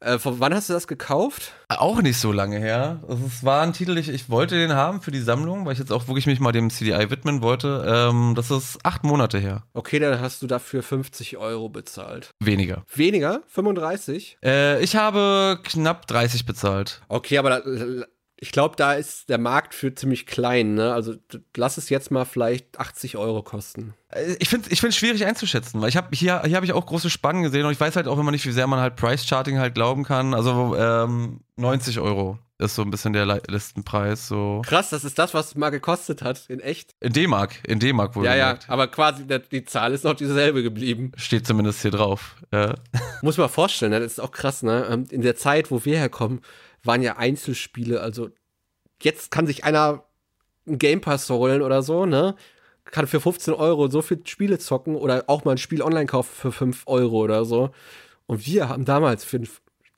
Äh, von wann hast du das gekauft? Auch nicht so lange her. Es war ein Titel, ich, ich wollte den haben für die Sammlung, weil ich jetzt auch wirklich mich mal dem CDI widmen wollte. Ähm, das ist acht Monate her. Okay, dann hast du dafür 50 Euro bezahlt. Weniger. Weniger? 35? Äh, ich habe knapp 30 bezahlt. Okay, aber da, ich glaube, da ist der Markt für ziemlich klein, ne? Also lass es jetzt mal vielleicht 80 Euro kosten. Äh, Ich finde es ich find's schwierig einzuschätzen, weil ich habe hier, hier habe ich auch große Spannen gesehen und ich weiß halt auch immer nicht, wie sehr man halt Price-Charting halt glauben kann. Also ähm, 90 Euro ist so ein bisschen der Listenpreis. So. Krass, das ist das, was es mal gekostet hat, in echt. In D-Mark, in D-Mark wohl Ja, ja, gesagt. aber quasi die Zahl ist noch dieselbe geblieben. Steht zumindest hier drauf. Äh, Muss man vorstellen, ne? das ist auch krass, ne? Ähm, In der Zeit, wo wir herkommen, waren ja Einzelspiele, also jetzt kann sich einer einen Game Pass holen oder so, ne? Kann für 15 Euro so viele Spiele zocken oder auch mal ein Spiel online kaufen für 5 Euro oder so. Und wir haben damals für,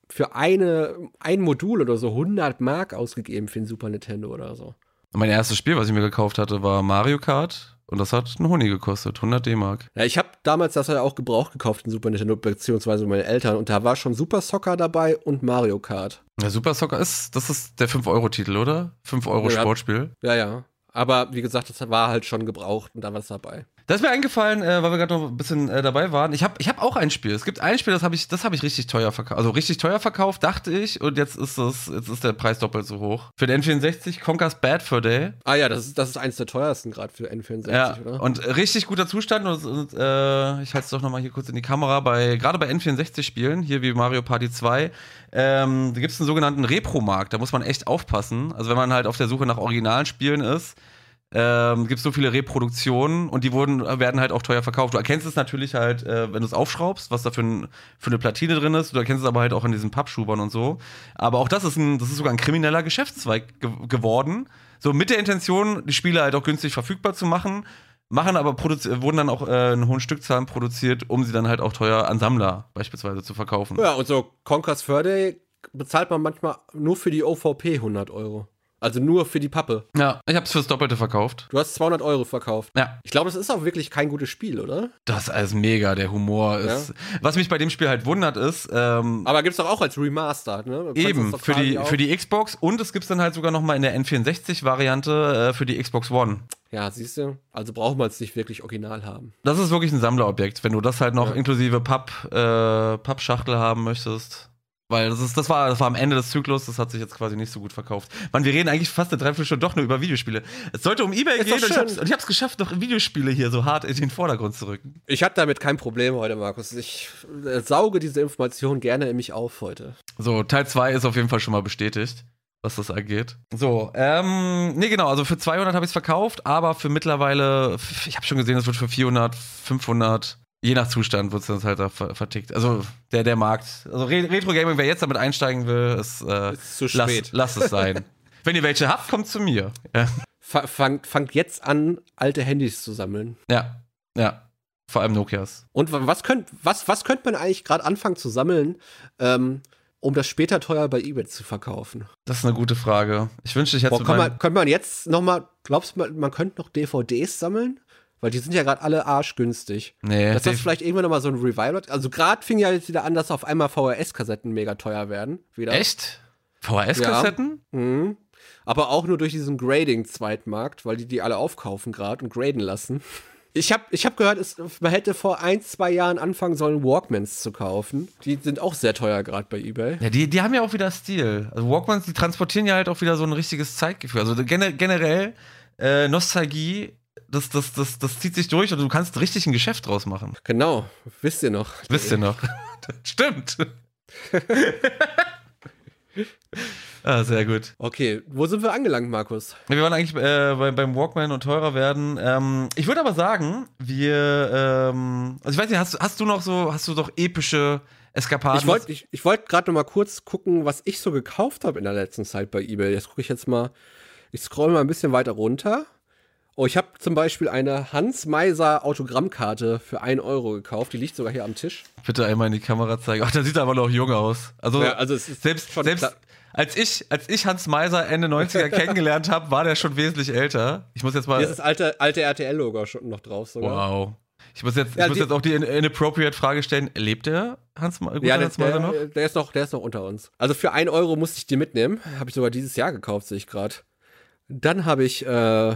für eine, ein Modul oder so 100 Mark ausgegeben für den Super Nintendo oder so. mein erstes Spiel, was ich mir gekauft hatte, war Mario Kart und das hat einen Honig gekostet, 100 D-Mark. Ja, ich habe damals das ja auch gebraucht gekauft, den Super Nintendo, beziehungsweise meine Eltern. Und da war schon Super Soccer dabei und Mario Kart. Ja, Super Soccer ist, das ist der 5-Euro-Titel, oder? 5 Euro Ja. Sportspiel. Ja, ja. Aber wie gesagt, das war halt schon gebraucht und da war es dabei. Da ist mir eingefallen, äh, weil wir gerade noch ein bisschen äh, dabei waren. Ich habe ich hab auch ein Spiel. Es gibt ein Spiel, das habe ich, das habe ich richtig teuer verkauft. Also richtig teuer verkauft, dachte ich. Und jetzt ist es, jetzt ist der Preis doppelt so hoch. Für den N64 Conker's Bad Fur Day. Ah ja, das ist, das ist eins der teuersten gerade für N64, Ja, oder? und richtig guter Zustand. Und, und äh, ich halte es doch nochmal hier kurz in die Kamera. Bei, gerade bei N64-Spielen, hier wie Mario Party 2, ähm, da gibt es einen sogenannten Repro-Markt. Da muss man echt aufpassen. Also wenn man halt auf der Suche nach originalen Spielen ist, ähm, gibt so viele Reproduktionen und die wurden, werden halt auch teuer verkauft. Du erkennst es natürlich halt, äh, wenn du es aufschraubst, was da für, ein, für eine Platine drin ist. Du erkennst es aber halt auch an diesen Pappschubern und so. Aber auch das ist, ein, das ist sogar ein krimineller Geschäftszweig ge geworden. So mit der Intention, die Spiele halt auch günstig verfügbar zu machen. Machen aber wurden dann auch äh, in hohen Stückzahlen produziert, um sie dann halt auch teuer an Sammler beispielsweise zu verkaufen. Ja, und so Conquest Furday bezahlt man manchmal nur für die OVP 100 Euro. Also nur für die Pappe. Ja, ich hab's fürs Doppelte verkauft. Du hast 200 Euro verkauft. Ja. Ich glaube, das ist auch wirklich kein gutes Spiel, oder? Das ist alles mega, der Humor ist. Ja. Was mich bei dem Spiel halt wundert ist. Ähm, Aber gibt's doch auch als Remastered, ne? Eben, für die, für die Xbox und es gibt's dann halt sogar nochmal in der N64-Variante äh, für die Xbox One. Ja, siehst du, also braucht man es nicht wirklich original haben. Das ist wirklich ein Sammlerobjekt, wenn du das halt noch ja. inklusive Papp, äh, Pappschachtel haben möchtest. Weil das, ist, das, war, das war am Ende des Zyklus, das hat sich jetzt quasi nicht so gut verkauft. Man, wir reden eigentlich fast eine Dreiviertelstunde doch nur über Videospiele. Es sollte um Ebay gehen und ich, hab's, und ich hab's geschafft, noch Videospiele hier so hart in den Vordergrund zu rücken. Ich hatte damit kein Problem heute, Markus. Ich äh, sauge diese Information gerne in mich auf heute. So, Teil 2 ist auf jeden Fall schon mal bestätigt was das angeht. So, ähm, nee, genau, also für 200 habe ich es verkauft, aber für mittlerweile, ich habe schon gesehen, es wird für 400, 500, je nach Zustand wird es dann halt da vertickt. Also der, der Markt, also Retro Gaming, wer jetzt damit einsteigen will, ist, äh, ist zu spät. Lass, lass es sein. Wenn ihr welche habt, kommt zu mir. Ja. Fangt, fangt jetzt an, alte Handys zu sammeln. Ja, ja. Vor allem Nokias. Und was könnt, was, was könnte man eigentlich gerade anfangen zu sammeln, ähm, um das später teuer bei eBay zu verkaufen? Das ist eine gute Frage. Ich wünschte, ich hätte Boah, kann man, Könnte man jetzt noch mal, glaubst du, man könnte noch DVDs sammeln? Weil die sind ja gerade alle arschgünstig. Nee. Dass das vielleicht irgendwann nochmal so ein Revival Also gerade fing ja jetzt wieder an, dass auf einmal VHS-Kassetten mega teuer werden. Wieder. Echt? VHS-Kassetten? Ja. Mhm. Aber auch nur durch diesen Grading-Zweitmarkt, weil die die alle aufkaufen gerade und graden lassen. Ich habe ich hab gehört, es, man hätte vor ein, zwei Jahren anfangen sollen, Walkmans zu kaufen. Die sind auch sehr teuer gerade bei eBay. Ja, die, die haben ja auch wieder Stil. Also Walkmans, die transportieren ja halt auch wieder so ein richtiges Zeitgefühl. Also generell äh, Nostalgie das, das, das, das zieht sich durch und du kannst richtig ein Geschäft draus machen. Genau, wisst ihr noch. Wisst ihr noch. Stimmt. ah, sehr gut. Okay, wo sind wir angelangt, Markus? Wir waren eigentlich äh, bei, beim Walkman und teurer werden. Ähm, ich würde aber sagen, wir, ähm, also ich weiß nicht, hast, hast du noch so, hast du doch epische Eskapaden? Ich wollte ich, ich wollt gerade noch mal kurz gucken, was ich so gekauft habe in der letzten Zeit bei eBay. Jetzt gucke ich jetzt mal, ich scroll mal ein bisschen weiter runter. Oh, ich habe zum Beispiel eine Hans Meiser Autogrammkarte für 1 Euro gekauft. Die liegt sogar hier am Tisch. Bitte einmal in die Kamera zeigen. Ach, der sieht aber noch jung aus. Also, ja, also es ist selbst, selbst als ich, als ich Hans Meiser Ende 90er kennengelernt habe, war der schon wesentlich älter. Ich muss jetzt mal. Hier ist das alte, alte RTL-Logo schon noch drauf sogar. Wow. Ich muss jetzt, ja, ich muss jetzt auch die inappropriate Frage stellen: Lebt der Hans, guter ja, der, Hans Meiser noch? Der ist noch? Der ist noch unter uns. Also für 1 Euro musste ich die mitnehmen. Habe ich sogar dieses Jahr gekauft, sehe ich gerade. Dann habe ich äh,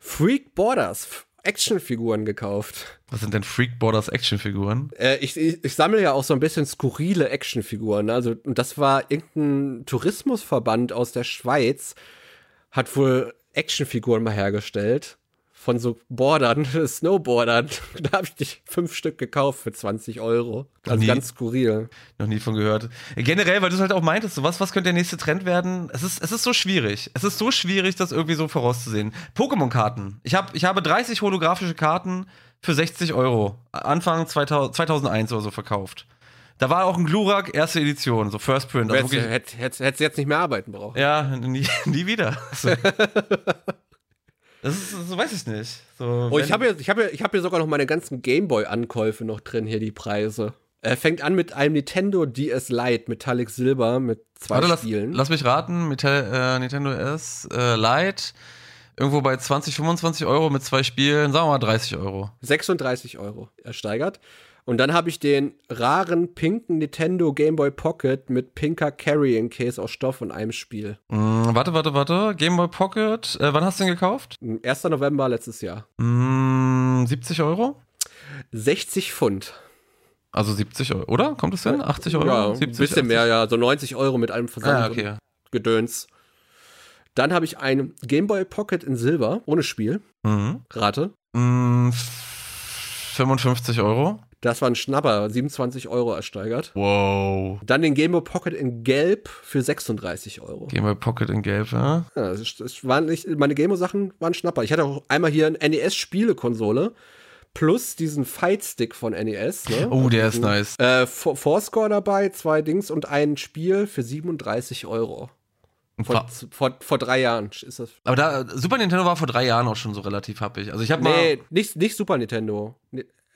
Freak Borders Actionfiguren gekauft. Was sind denn Freak Borders Actionfiguren? Äh, ich, ich, ich sammle ja auch so ein bisschen skurrile Actionfiguren. Also, und das war irgendein Tourismusverband aus der Schweiz, hat wohl Actionfiguren mal hergestellt von so Bordern, Snowboardern. Da habe ich dich fünf Stück gekauft für 20 Euro. Also ganz skurril. Noch nie von gehört. Generell, weil du es halt auch meintest, so was, was könnte der nächste Trend werden? Es ist, es ist so schwierig. Es ist so schwierig, das irgendwie so vorauszusehen. Pokémon-Karten. Ich, hab, ich habe 30 holographische Karten für 60 Euro. Anfang 2000, 2001 oder so verkauft. Da war auch ein Glurak, erste Edition, so First Print. Also hättest hätt, hätt, jetzt nicht mehr arbeiten brauchen. Ja, nie, nie wieder. So. Das ist, so weiß ich nicht. So, oh, ich habe hier, hab hier, hab hier sogar noch meine ganzen Gameboy-Ankäufe noch drin, hier die Preise. Er fängt an mit einem Nintendo DS Lite Metallic Silber mit zwei Warte, Spielen. Lass, lass mich raten, Metal, äh, Nintendo S äh, Lite irgendwo bei 20, 25 Euro mit zwei Spielen, sagen wir mal 30 Euro. 36 Euro ersteigert. Und dann habe ich den raren pinken Nintendo Game Boy Pocket mit pinker Carrying Case aus Stoff und einem Spiel. Mm, warte, warte, warte. Game Boy Pocket. Äh, wann hast du den gekauft? 1. November letztes Jahr. Mm, 70 Euro? 60 Pfund. Also 70 Euro, oder? Kommt es hin? 80 Euro? Ja, 70, ein bisschen 80? mehr, ja. So 90 Euro mit einem Versand ah, okay. Gedöns. Dann habe ich einen Game Boy Pocket in Silber, ohne Spiel. Mhm. Rate. Mm, 55 Euro. Das war ein Schnapper, 27 Euro ersteigert. Wow. Dann den Game Boy Pocket in Gelb für 36 Euro. Game Boy Pocket in Gelb, ja? Ja, das, das waren nicht, meine Game Boy Sachen waren Schnapper. Ich hatte auch einmal hier eine NES-Spielekonsole plus diesen Fight-Stick von NES. Ne? Oh, der ist nice. Äh, Four- Fourscore dabei, zwei Dings und ein Spiel für 37 Euro. Vor, vor, vor drei Jahren ist das. Aber da, Super Nintendo war vor drei Jahren auch schon so relativ happig. Also ich habe mal. Nee, nicht, nicht Super Nintendo.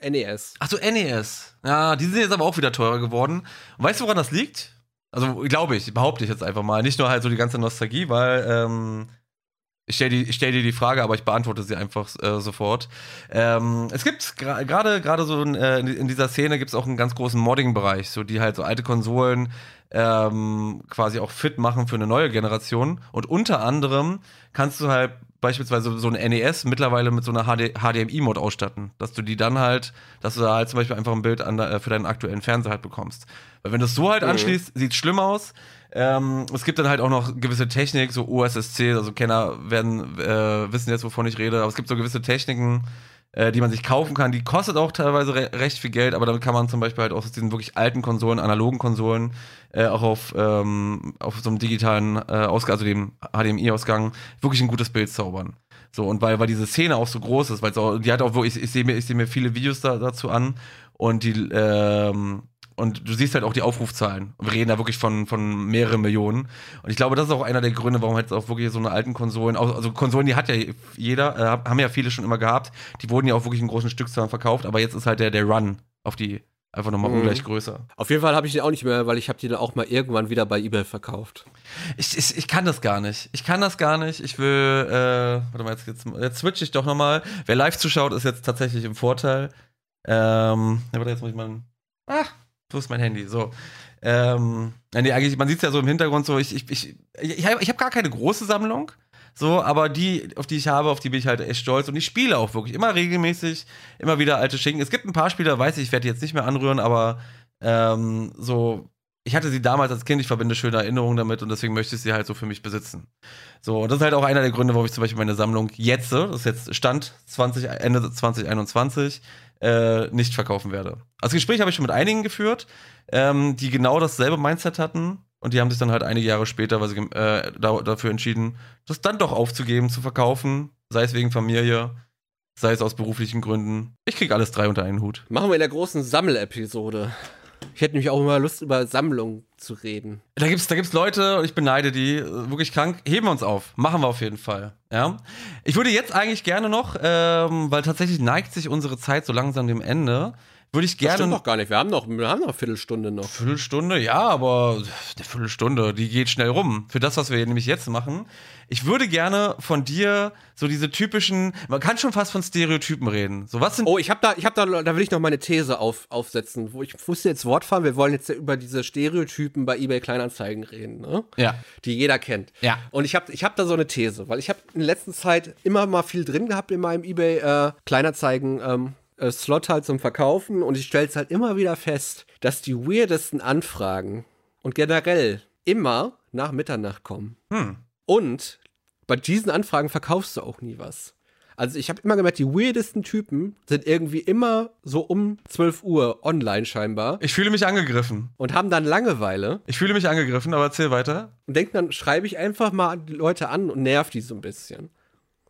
Ne- NES. Ach so, NES. Ja, die sind jetzt aber auch wieder teurer geworden. Und weißt du, woran das liegt? Also, glaube ich, behaupte ich jetzt einfach mal. Nicht nur halt so die ganze Nostalgie, weil ähm, ich stelle stell dir die Frage, aber ich beantworte sie einfach äh, sofort. Ähm, es gibt gra- gerade gerade so in, äh, in dieser Szene gibt es auch einen ganz großen Modding-Bereich, so die halt so alte Konsolen ähm, quasi auch fit machen für eine neue Generation. Und unter anderem kannst du halt beispielsweise so ein NES mittlerweile mit so einer HD HDMI-Mod ausstatten, dass du die dann halt, dass du da halt zum Beispiel einfach ein Bild an, äh, für deinen aktuellen Fernseher halt bekommst. Weil wenn du es so halt Mhm. anschließt, sieht schlimm aus. Ähm, es gibt dann halt auch noch gewisse Technik, so OSSC, also Kenner werden äh, wissen jetzt, wovon ich rede, aber es gibt so gewisse Techniken, äh, die man sich kaufen kann. Die kostet auch teilweise re recht viel Geld, aber damit kann man zum Beispiel halt aus diesen wirklich alten Konsolen, analogen Konsolen, äh, auch auf, ähm, auf so einem digitalen äh, Ausgang, also dem HDMI-Ausgang, wirklich ein gutes Bild zaubern. So, und weil, weil diese Szene auch so groß ist, weil die hat auch ich, ich sehe mir, sehe mir viele Videos da, dazu an und die, ähm, und du siehst halt auch die Aufrufzahlen. Wir reden da wirklich von, von mehreren Millionen. Und ich glaube, das ist auch einer der Gründe, warum halt auch wirklich so eine alten Konsolen, also Konsolen, die hat ja jeder, äh, haben ja viele schon immer gehabt, die wurden ja auch wirklich in großen Stückzahlen verkauft, aber jetzt ist halt der, der Run auf die einfach nochmal Mhm. ungleich größer. Auf jeden Fall habe ich den auch nicht mehr, weil ich habe die dann auch mal irgendwann wieder bei eBay verkauft. Ich, ich, ich kann das gar nicht. Ich kann das gar nicht. Ich will, äh, warte mal, jetzt, jetzt, jetzt switch ich doch nochmal. Wer live zuschaut, ist jetzt tatsächlich im Vorteil. Ähm, ja, warte, jetzt muss ich mal. Ah, wo ist mein Handy? So. Ähm, nee, eigentlich, man sieht es ja so im Hintergrund so, ich, ich, ich, ich habe hab gar keine große Sammlung. So, aber die, auf die ich habe, auf die bin ich halt echt stolz. Und ich spiele auch wirklich immer regelmäßig, immer wieder alte Schinken. Es gibt ein paar Spieler, weiß ich, ich werde die jetzt nicht mehr anrühren, aber ähm, so, ich hatte sie damals als Kind, ich verbinde schöne Erinnerungen damit und deswegen möchte ich sie halt so für mich besitzen. So, und das ist halt auch einer der Gründe, warum ich zum Beispiel meine Sammlung jetzt, das ist jetzt Stand 20, Ende 2021, äh, nicht verkaufen werde. Das Gespräch habe ich schon mit einigen geführt, ähm, die genau dasselbe Mindset hatten und die haben sich dann halt einige Jahre später, weil sie äh, da, dafür entschieden, das dann doch aufzugeben, zu verkaufen, sei es wegen Familie, sei es aus beruflichen Gründen. Ich krieg alles drei unter einen Hut. Machen wir in der großen Sammelepisode. Ich hätte nämlich auch immer Lust, über Sammlungen zu reden. Da gibt's, da gibt's Leute, und ich beneide die, äh, wirklich krank. Heben wir uns auf. Machen wir auf jeden Fall. Ja. Ich würde jetzt eigentlich gerne noch, ähm, weil tatsächlich neigt sich unsere Zeit so langsam dem Ende, würde ich Das gerne stimmt noch gar nicht. Wir haben noch, wir haben noch eine Viertelstunde noch. Viertelstunde, ja, aber eine Viertelstunde, die geht schnell rum. Für das, was wir nämlich jetzt machen. Ich würde gerne von dir so diese typischen, man kann schon fast von Stereotypen reden. So was sind Oh, ich habe da, ich habe da, da will ich noch meine These auf, aufsetzen. Wo ich musste jetzt Wort fahren. Wir wollen jetzt ja über diese Stereotypen bei eBay Kleinanzeigen reden, ne? Ja. Die jeder kennt. Ja. Und ich habe, ich habe da so eine These, weil ich habe in letzter Zeit immer mal viel drin gehabt in meinem eBay äh, Kleinanzeigen. Ähm, äh, Slot halt zum Verkaufen und ich stelle es halt immer wieder fest, dass die weirdesten Anfragen und generell immer nach Mitternacht kommen. Hm. Und bei diesen Anfragen verkaufst du auch nie was. Also ich habe immer gemerkt, die weirdesten Typen sind irgendwie immer so um 12 Uhr online scheinbar Ich fühle mich angegriffen. und haben dann Langeweile Ich fühle mich angegriffen, aber erzähl weiter. und denken dann, schreibe ich einfach mal die Leute an und nerv die so ein bisschen.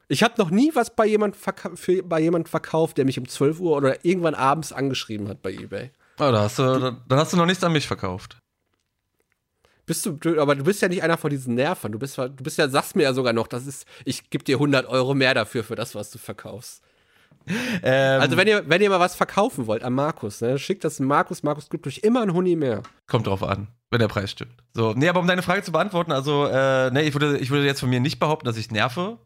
Ich habe noch nie was bei jemand, für, bei jemand verkauft, der mich um 12 Uhr oder irgendwann abends angeschrieben hat bei eBay. Oh, da hast du, da, dann hast du noch nichts an mich verkauft. Bist du, aber du bist ja nicht einer von diesen Nervern. Du bist, du bist ja, sagst mir ja sogar noch, das ist, ich gebe dir 100 Euro mehr dafür, für das, was du verkaufst. Ähm, Also, wenn ihr, wenn ihr mal was verkaufen wollt an Markus, ne, schickt das an Markus. Markus gibt euch immer einen Huni mehr. Kommt drauf an, wenn der Preis stimmt. So, nee, aber um deine Frage zu beantworten, also, äh, nee, ich würde, ich würde jetzt von mir nicht behaupten, dass ich nerve.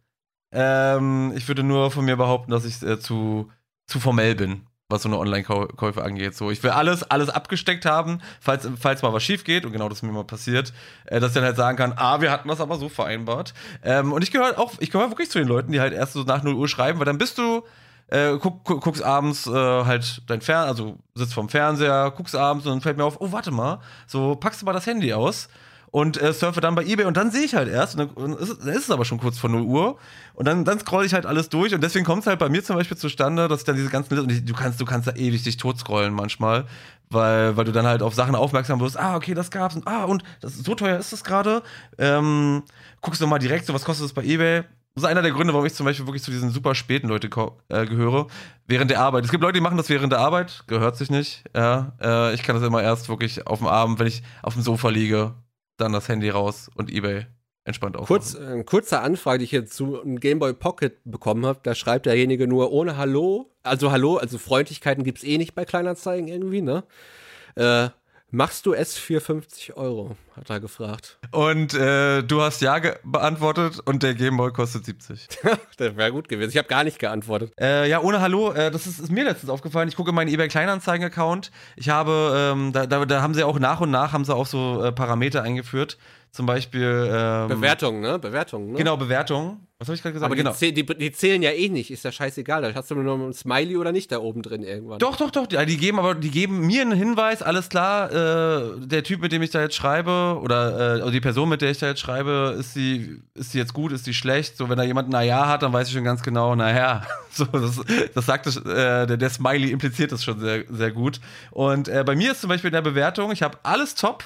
Ähm, ich würde nur von mir behaupten, dass ich äh, zu, zu formell bin, was so eine Online-Käufe angeht. So, ich will alles, alles abgesteckt haben, falls, falls mal was schief geht, und genau das ist mir mal passiert, äh, dass ich dann halt sagen kann, ah, wir hatten das aber so vereinbart. Ähm, und ich gehöre auch, ich gehöre wirklich zu den Leuten, die halt erst so nach 0 Uhr schreiben, weil dann bist du, äh, guck, guck, guckst abends äh, halt dein Fern, also sitzt vorm Fernseher, guckst abends und dann fällt mir auf, oh, warte mal, so packst du mal das Handy aus und äh, surfe dann bei eBay und dann sehe ich halt erst, und dann, ist, es- dann ist es aber schon kurz vor 0 Uhr und dann, dann scroll ich halt alles durch und deswegen kommt es halt bei mir zum Beispiel zustande, dass ich dann diese ganzen und ich, du kannst, du kannst da ewig dich tot scrollen manchmal, weil, weil du dann halt auf Sachen aufmerksam wirst, ah, okay, das gab's und ah, und das, so teuer ist das gerade. Ähm, guckst du mal direkt, so was kostet das bei eBay? Das ist einer der Gründe, warum ich zum Beispiel wirklich zu diesen super späten Leute ko- äh, gehöre, während der Arbeit. Es gibt Leute, die machen das während der Arbeit, gehört sich nicht. Ja, äh, ich kann das immer erst wirklich auf dem Abend, wenn ich auf dem Sofa liege, dann das Handy raus und Ebay entspannt auf. Kurz, äh, kurze Anfrage, die ich jetzt zu einem Gameboy Pocket bekommen habe. Da schreibt derjenige nur ohne Hallo. Also Hallo, also Freundlichkeiten gibt's eh nicht bei Kleinanzeigen irgendwie, ne? Äh, machst du es für 50 Euro? Hat er gefragt. Und äh, du hast ja beantwortet und der Gameboy kostet 70. das wäre gut gewesen. Ich habe gar nicht geantwortet. Äh, ja, ohne Hallo, äh, das ist, ist mir letztens aufgefallen. Ich gucke meinen eBay Kleinanzeigen-Account. Ich habe, ähm, da, da, da haben sie auch nach und nach haben sie auch so äh, Parameter eingeführt. Zum Beispiel ähm, Bewertungen, ne? Bewertungen, ne? Genau, Bewertung. Was habe ich gerade gesagt? Aber genau. die, die, die zählen ja eh nicht, ist ja scheißegal. Da hast du nur ein Smiley oder nicht da oben drin irgendwann. Doch, doch, doch. Die, die geben aber, die geben mir einen Hinweis, alles klar, äh, der Typ, mit dem ich da jetzt schreibe, oder äh, also die Person, mit der ich da jetzt schreibe, ist sie, ist sie jetzt gut, ist sie schlecht? So, wenn da jemand ein Naja hat, dann weiß ich schon ganz genau, naja. So, das, das sagt äh, der, der Smiley impliziert das schon sehr, sehr gut. Und äh, bei mir ist zum Beispiel in der Bewertung, ich habe alles top,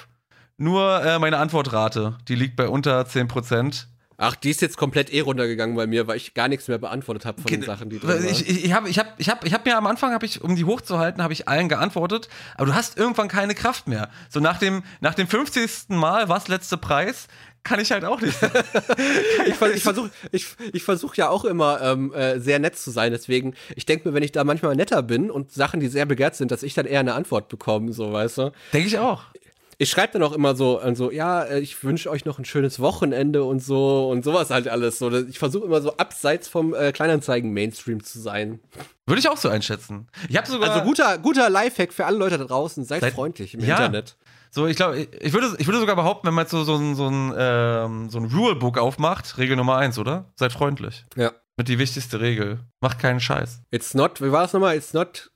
nur äh, meine Antwortrate, die liegt bei unter 10%. Ach, die ist jetzt komplett eh runtergegangen bei mir, weil ich gar nichts mehr beantwortet habe von den Sachen, die drin waren. ich, ich, ich habe ich hab, ich hab, ich hab mir am Anfang, hab ich, um die hochzuhalten, habe ich allen geantwortet, aber du hast irgendwann keine Kraft mehr. So nach dem, nach dem 50. Mal, was letzte Preis, kann ich halt auch nicht. ich, vers- ich versuche ich, ich versuch ja auch immer ähm, äh, sehr nett zu sein, deswegen, ich denke mir, wenn ich da manchmal netter bin und Sachen, die sehr begehrt sind, dass ich dann eher eine Antwort bekomme, so, weißt du. Denke ich auch. Ich schreibe dann auch immer so, also, ja, äh, ich wünsche euch noch ein schönes Wochenende und so und sowas halt alles. So. Ich versuche immer so abseits vom äh, Kleinanzeigen-Mainstream zu sein. Würde ich auch so einschätzen. Ich habe sogar. Also guter, guter Lifehack für alle Leute da draußen, seid, Seid- freundlich im Ja. Internet. So, ich glaube, ich, würde, ich würde sogar behaupten, wenn man jetzt so, so, ein, so ein, ähm, so ein Rulebook aufmacht, Regel Nummer eins, oder? Seid freundlich. Ja. Mit die wichtigste Regel. Macht keinen Scheiß. It's not, wie war das nochmal? It's not,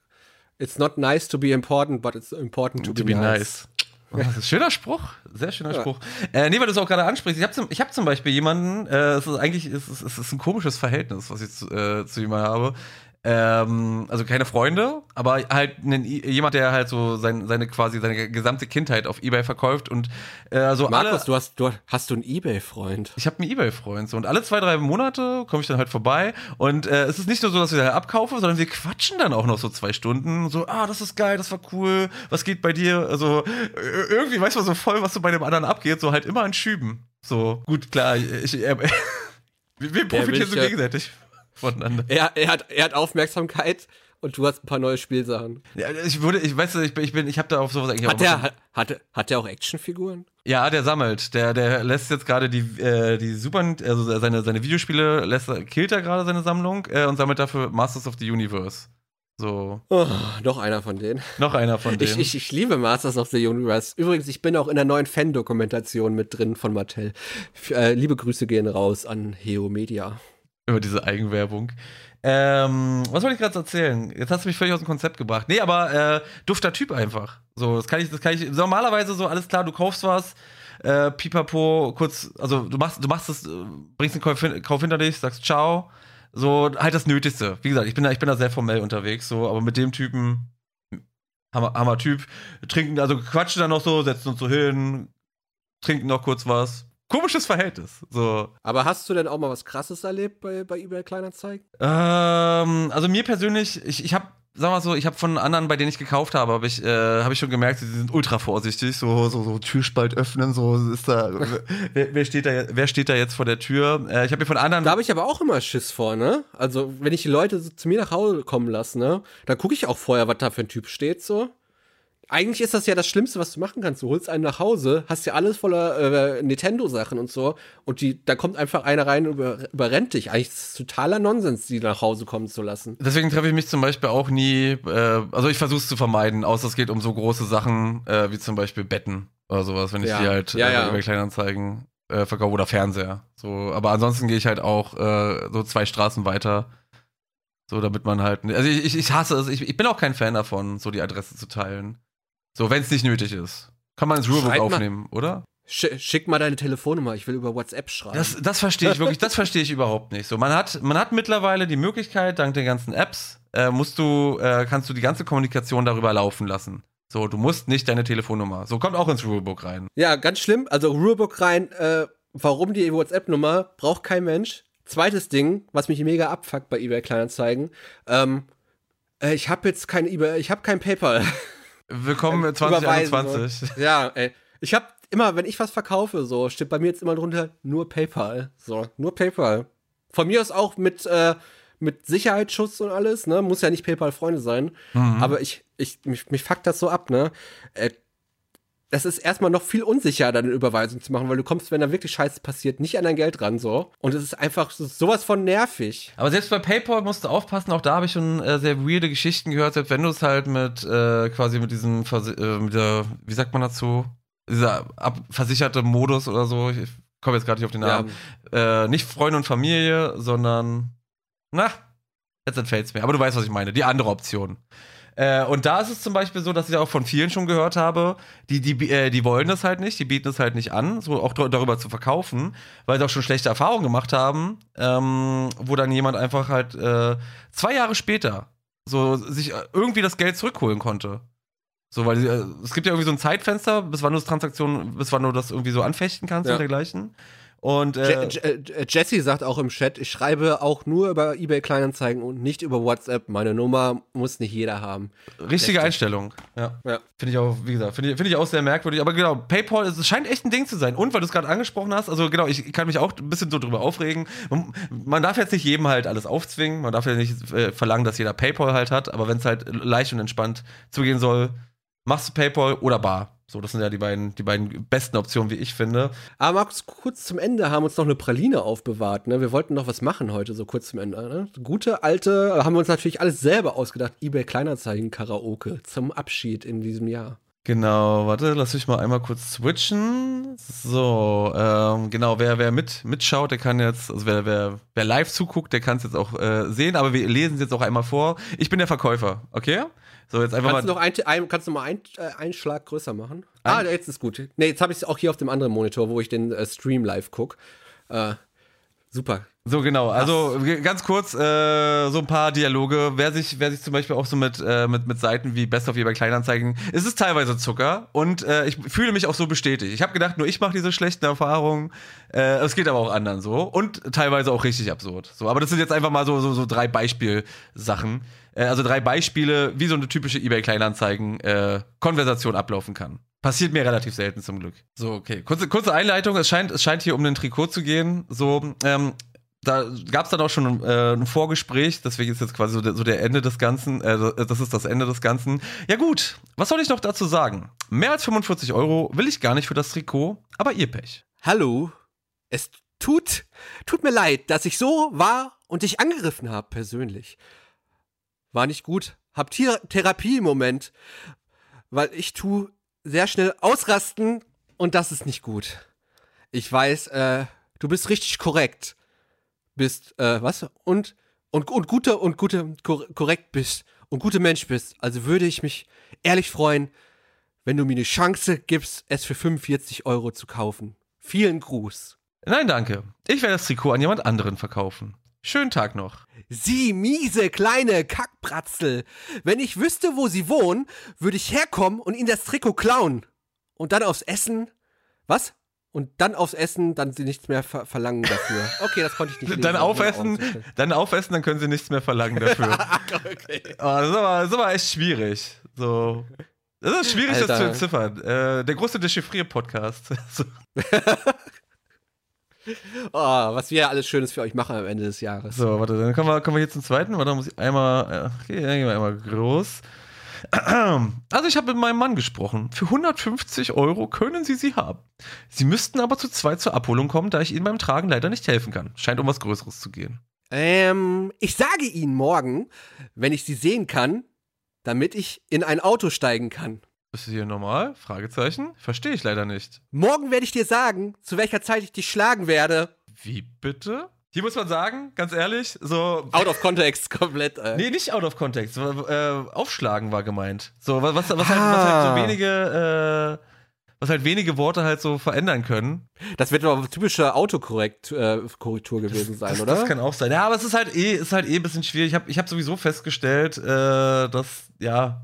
it's not nice to be important, but it's important to, To be, be nice. nice. Das ist ein schöner Spruch, sehr schöner Ja. Spruch. Äh, nee, weil du es auch gerade ansprichst. Ich habe zum, ich hab zum Beispiel jemanden, äh, es ist eigentlich es ist, es ist ein komisches Verhältnis, was ich zu, äh, zu jemandem habe. Ähm, also keine Freunde, aber halt einen, jemand, der halt so sein, seine quasi seine gesamte Kindheit auf Ebay verkauft und äh, so alle. Markus, du hast, du hast du einen Ebay-Freund? Ich habe einen Ebay-Freund so und alle zwei, drei Monate komme ich dann halt vorbei und äh, es ist nicht nur so, dass wir da abkaufen, sondern wir quatschen dann auch noch so zwei Stunden. So, ah, das ist geil, das war cool, was geht bei dir? Also äh, irgendwie weiß man so voll, was so bei dem anderen abgeht, so halt immer an Schüben. So, gut, klar, ich, äh, wir, profitieren so ich ja- gegenseitig voneinander. Er, er, hat, er hat Aufmerksamkeit und du hast ein paar neue Spielsachen. Ja, ich würde, ich weiß, ich bin, ich, bin, ich habe da auf sowas eigentlich Hat auch der, hat, hat, hat der auch Actionfiguren? Ja, der sammelt. Der, der lässt jetzt gerade die, äh, die Super, also seine, seine Videospiele, lässt, er- killt er gerade seine Sammlung äh, und sammelt dafür Masters of the Universe. So, Oh, noch einer von denen. noch einer von denen. Ich, ich, ich liebe Masters of the Universe. Übrigens, ich bin auch in der neuen Fan-Dokumentation mit drin von Mattel. F äh, liebe Grüße gehen raus an Heo Media. Über diese Eigenwerbung. Ähm, was wollte ich gerade erzählen? Jetzt hast du mich völlig aus dem Konzept gebracht. Nee, aber äh, dufter Typ einfach. So, das kann ich, das kann ich. Normalerweise so, alles klar, du kaufst was, äh, pipapo, kurz, also du machst, du machst es, äh, bringst den Kauf, Kauf hinter dich, sagst ciao. So, halt das Nötigste. Wie gesagt, ich bin da, ich bin da sehr formell unterwegs, so, aber mit dem Typen, Hammer, Hammer Typ, trinken, also quatschen dann noch so, setzen uns so hin, trinken noch kurz was. Komisches Verhältnis. So. Aber hast du denn auch mal was Krasses erlebt bei, bei eBay Kleinanzeigen? Ähm, also mir persönlich, ich, ich habe, sag mal so, ich habe von anderen, bei denen ich gekauft habe, habe ich, äh, hab ich schon gemerkt, sie sind ultra vorsichtig, so, so, so Türspalt öffnen, so ist da, wer, wer, steht da, wer steht da jetzt vor der Tür? Äh, ich habe mir von anderen, Da habe ich aber auch immer Schiss vor, ne? Also, wenn ich die Leute so zu mir nach Hause kommen lasse, ne? Dann gucke ich auch vorher, was da für ein Typ steht, so. Eigentlich ist das ja das Schlimmste, was du machen kannst. Du holst einen nach Hause, hast ja alles voller äh, Nintendo-Sachen und so, und die, da kommt einfach einer rein und über, überrennt dich. Eigentlich ist es totaler Nonsens, die nach Hause kommen zu lassen. deswegen treffe ich mich zum Beispiel auch nie, äh, also ich versuche es zu vermeiden, außer es geht um so große Sachen, äh, wie zum Beispiel Betten oder sowas, wenn ich Ja. die halt Ja, äh, ja. über Kleinanzeigen äh, verkaufe oder Fernseher. So, aber ansonsten gehe ich halt auch äh, so zwei Straßen weiter. So, damit man halt. Also ich, ich, ich hasse es, ich, ich bin auch kein Fan davon, so die Adresse zu teilen. So, wenn es nicht nötig ist. Kann man ins Rulebook Schreibt mal- aufnehmen, oder? Sch schick mal deine Telefonnummer, ich will über WhatsApp schreiben. Das, das verstehe ich wirklich, das verstehe ich überhaupt nicht. So, man hat, man hat mittlerweile die Möglichkeit, dank den ganzen Apps, äh, musst du, äh, kannst du die ganze Kommunikation darüber laufen lassen. So, du musst nicht deine Telefonnummer. So kommt auch ins Rulebook rein. ja, ganz schlimm. Also Rulebook rein, äh, warum die WhatsApp-Nummer braucht kein Mensch. Zweites Ding, was mich mega abfuckt bei eBay Kleinanzeigen, ähm, äh, ich habe jetzt kein eBay, ich habe kein PayPal. Willkommen Äh, in 2021. So. Ja, ey. Ich habe immer, wenn ich was verkaufe, so steht bei mir jetzt immer drunter nur PayPal. So, nur PayPal. Von mir aus auch mit äh, mit Sicherheitsschutz und alles, ne? Muss ja nicht PayPal-Freunde sein. Mhm. Aber ich, ich, mich, mich fuckt das so ab, ne? Äh, das ist erstmal noch viel unsicherer, da eine Überweisung zu machen, weil du kommst, wenn da wirklich Scheiße passiert, nicht an dein Geld ran, so. Und es ist einfach so, sowas von nervig. Aber selbst bei PayPal musst du aufpassen, auch da habe ich schon äh, sehr weirde Geschichten gehört, selbst wenn du es halt mit äh, quasi mit diesem, Versi- äh, mit der, wie sagt man dazu, dieser versicherte Modus oder so, ich komme jetzt gerade nicht auf den Namen, äh, nicht Freunde und Familie, sondern, na, jetzt entfällt es mir, aber du weißt, was ich meine, die andere Option. Äh, und da ist es zum Beispiel so, dass ich auch von vielen schon gehört habe, die, die, äh, die wollen das halt nicht, die bieten es halt nicht an, so auch darüber zu verkaufen, weil sie auch schon schlechte Erfahrungen gemacht haben, ähm, wo dann jemand einfach halt äh, zwei Jahre später so sich äh, irgendwie das Geld zurückholen konnte. So, weil äh, es gibt ja irgendwie so ein Zeitfenster, bis wann du das Transaktion, bis wann du das irgendwie so anfechten kannst Ja. und dergleichen. Und äh, äh, Jesse sagt auch im Chat, ich schreibe auch nur über eBay Kleinanzeigen und nicht über WhatsApp. Meine Nummer muss nicht jeder haben. richtige Einstellung. Ja. Ja. Finde ich auch, wie gesagt, finde ich, finde ich auch sehr merkwürdig. Aber genau, PayPal, es scheint echt ein Ding zu sein. Und weil du es gerade angesprochen hast, also genau, ich kann mich auch ein bisschen so drüber aufregen. Man, man darf jetzt nicht jedem halt alles aufzwingen. Man darf ja nicht äh, verlangen, dass jeder PayPal halt hat. Aber wenn es halt leicht und entspannt zugehen soll, machst du PayPal oder Bar. So, das sind ja die beiden, die beiden besten Optionen, wie ich finde. Aber Markus, kurz zum Ende haben uns noch eine Praline aufbewahrt. Ne? Wir wollten noch was machen heute, so kurz zum Ende. Ne? Gute alte, haben wir uns natürlich alles selber ausgedacht. eBay Kleinanzeigen Karaoke zum Abschied in diesem Jahr. Genau, warte, lass mich mal einmal kurz switchen. So, ähm, genau, wer, wer mit, mitschaut, der kann jetzt, also wer, wer, wer live zuguckt, der kann es jetzt auch äh, sehen, aber wir lesen es jetzt auch einmal vor. Ich bin der Verkäufer, okay? So, jetzt einfach Kannst du mal. noch, ein, ein, kannst du mal ein, äh, einen Schlag größer machen? ah, jetzt ist gut. Nee, jetzt habe ich es auch hier auf dem anderen Monitor, wo ich den äh, Stream live gucke. Äh, super. So, genau, also ganz kurz, äh, so ein paar Dialoge. Wer sich, wer sich zum Beispiel auch so mit, äh, mit, mit Seiten wie Best of eBay Kleinanzeigen, es ist teilweise Zucker und äh, ich fühle mich auch so bestätigt. Ich habe gedacht, nur ich mache diese schlechten Erfahrungen. Es geht aber auch anderen so und teilweise auch richtig absurd. So, aber das sind jetzt einfach mal so, so, so drei Beispielsachen. Äh, also drei Beispiele, wie so eine typische eBay Kleinanzeigen äh, ablaufen kann. Passiert mir relativ selten zum Glück. So, okay. Kurze, kurze Einleitung. Es scheint, es scheint hier um den Trikot zu gehen. So, ähm, da gab es dann auch schon äh, ein Vorgespräch, deswegen ist jetzt quasi so der, so der Ende des Ganzen, äh, das ist das Ende des Ganzen. Ja gut, was soll ich noch dazu sagen? Mehr als 45 Euro will ich gar nicht für das Trikot, aber ihr Pech. Hallo. Es tut, tut mir leid, dass ich so war und dich angegriffen habe, persönlich. War nicht gut. Hab Tier Therapie im Moment. Weil ich tu sehr schnell ausrasten und das ist nicht gut. Ich weiß, äh, du bist richtig korrekt. Bist, äh, was? Und, und, und gute, und gute, kor korrekt bist. Und gute Mensch bist. Also würde ich mich ehrlich freuen, wenn du mir eine Chance gibst, es für 45 Euro zu kaufen. Vielen Gruß. Nein, danke. Ich werde das Trikot an jemand anderen verkaufen. Schönen Tag noch. Sie miese kleine Kackbratzel. Wenn ich wüsste, wo sie wohnen, würde ich herkommen und ihnen das Trikot klauen. Und dann aufs Essen. Was? Und dann aufs Essen, dann sie nichts mehr ver verlangen dafür. Okay, das konnte ich nicht lesen. Dann aufessen, dann aufessen, dann können sie nichts mehr verlangen dafür. okay. Oh, das, ist aber, das ist aber echt schwierig. So. Das ist schwierig, das Alter. zu entziffern. Äh, der große Dechiffrier-Podcast. Oh, was wir alles Schönes für euch machen am Ende des Jahres. So, warte, dann kommen wir, kommen wir hier zum zweiten. Warte, muss ich einmal. äh, Okay, dann gehen wir einmal groß. Also, ich habe mit meinem Mann gesprochen. Für 150 Euro können Sie sie haben. Sie müssten aber zu zweit zur Abholung kommen, da ich Ihnen beim Tragen leider nicht helfen kann. Scheint um was Größeres zu gehen. Ähm, ich sage Ihnen morgen, wenn ich Sie sehen kann, damit ich in ein Auto steigen kann. Ist das hier normal? Fragezeichen? Verstehe ich leider nicht. Morgen werde ich dir sagen, zu welcher Zeit ich dich schlagen werde. Wie bitte? Hier muss man sagen, ganz ehrlich, so. Out of context komplett. Äh. Nee, nicht out of context. Äh, aufschlagen war gemeint. So, was, was, was, halt, was halt so Ah. wenige, äh, was halt wenige Worte halt so verändern können. Das wird aber typische Autokorrektur äh, gewesen sein, das, oder? Das kann auch sein. Ja, aber es ist halt eh, ist halt eh ein bisschen schwierig. Ich habe ich hab sowieso festgestellt, äh, dass, ja,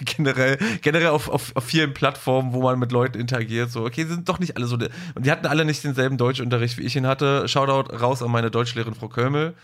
generell, generell auf, auf, auf vielen Plattformen, wo man mit Leuten interagiert, so, okay, sind doch nicht alle so. Und die hatten alle nicht denselben Deutschunterricht, wie ich ihn hatte. Shoutout raus an meine Deutschlehrerin Frau Kömmel.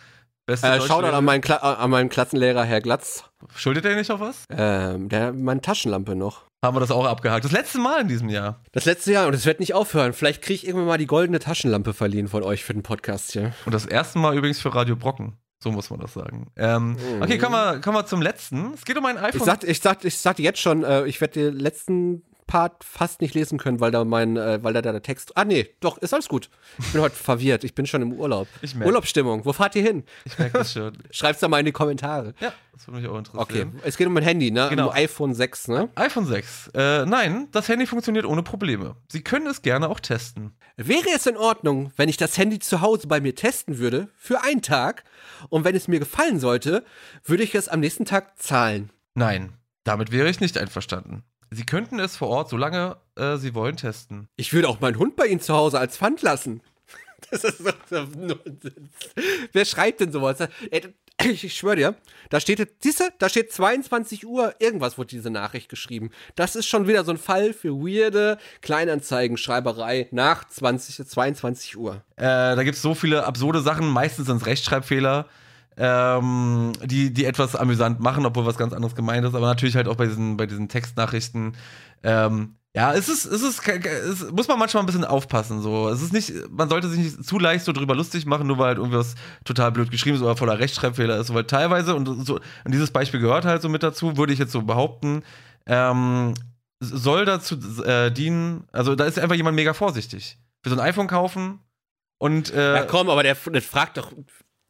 Beste äh, Shoutout an meinen, Kla an meinen Klassenlehrer Herr Glatz. Schuldet er nicht auf was? Ähm, der meine Taschenlampe noch. Haben wir das auch abgehakt. Das letzte Mal in diesem Jahr. Das letzte Jahr und es wird nicht aufhören. Vielleicht kriege ich irgendwann mal die goldene Taschenlampe verliehen von euch für den Podcast hier. Und das erste Mal übrigens für Radio Brocken. So muss man das sagen. Ähm, okay, kommen wir, kommen wir zum letzten. Es geht um ein iPhone. Ich sag, ich sag, ich sag jetzt schon, äh, ich werde den letzten Part fast nicht lesen können, weil da mein, äh, weil da der Text. Ah, nee, doch, ist alles gut. Ich bin heute verwirrt. Ich bin schon im Urlaub. Ich merk. Urlaubsstimmung. Wo fahrt ihr hin? Ich merke das schon. Schreib's da mal in die Kommentare. Ja, das würde mich auch interessieren. Okay, es geht um ein Handy, ne? Genau. Um iPhone 6, ne? iPhone 6. Äh, nein, das Handy funktioniert ohne Probleme. Sie können es gerne auch testen. Wäre es in Ordnung, wenn ich das Handy zu Hause bei mir testen würde, für einen Tag, und wenn es mir gefallen sollte, würde ich es am nächsten Tag zahlen? Nein, damit wäre ich nicht einverstanden. Sie könnten es vor Ort, solange äh, Sie wollen, testen. Ich würde auch meinen Hund bei Ihnen zu Hause als Pfand lassen. Das ist so, so Nonsens. Wer schreibt denn sowas? Ey, ich, schwöre dir, da steht, siehst du, da steht 22 Uhr, irgendwas wurde diese Nachricht geschrieben. Das ist schon wieder so ein Fall für weirde Kleinanzeigenschreiberei nach 20, 22 Uhr. Äh, da gibt es so viele absurde Sachen, meistens sind es Rechtschreibfehler. Ähm, die, die etwas amüsant machen, obwohl was ganz anderes gemeint ist, aber natürlich halt auch bei diesen, bei diesen Textnachrichten. Ähm, ja, es ist, es ist, es muss man manchmal ein bisschen aufpassen. So, es ist nicht, man sollte sich nicht zu leicht so drüber lustig machen, nur weil halt irgendwas total blöd geschrieben ist oder voller Rechtschreibfehler ist. Weil teilweise und so, und dieses Beispiel gehört halt so mit dazu, würde ich jetzt so behaupten, ähm, soll dazu äh, dienen. Also da ist einfach jemand mega vorsichtig. Für so ein iPhone kaufen und äh, Ja, komm, aber der, der fragt doch.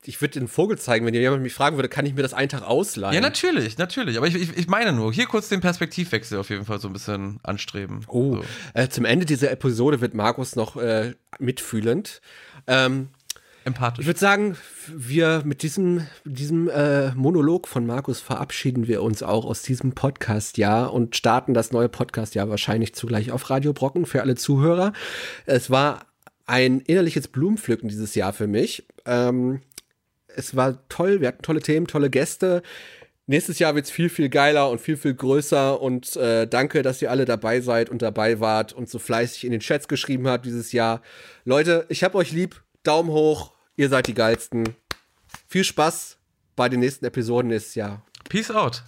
Ich würde den Vogel zeigen, wenn jemand mich fragen würde, kann ich mir das einen Tag ausleihen? Ja, natürlich, natürlich. Aber ich, ich, ich meine nur, hier kurz den Perspektivwechsel auf jeden Fall so ein bisschen anstreben. Oh, So. äh, zum Ende dieser Episode wird Markus noch äh, mitfühlend. Ähm, ich Empathisch. würde sagen, wir mit diesem, diesem äh, Monolog von Markus verabschieden wir uns auch aus diesem Podcast-Jahr und starten das neue Podcast-Jahr wahrscheinlich zugleich auf Radio Brocken für alle Zuhörer. Es war ein innerliches Blumenpflücken dieses Jahr für mich. Ähm, es war toll, wir hatten tolle Themen, tolle Gäste. Nächstes Jahr wird's viel, viel geiler und viel, viel größer. Und äh, danke, dass ihr alle dabei seid und dabei wart und so fleißig in den Chats geschrieben habt dieses Jahr. Leute, ich hab euch lieb. Daumen hoch. Ihr seid die geilsten. Viel Spaß bei den nächsten Episoden nächstes Jahr. Peace out.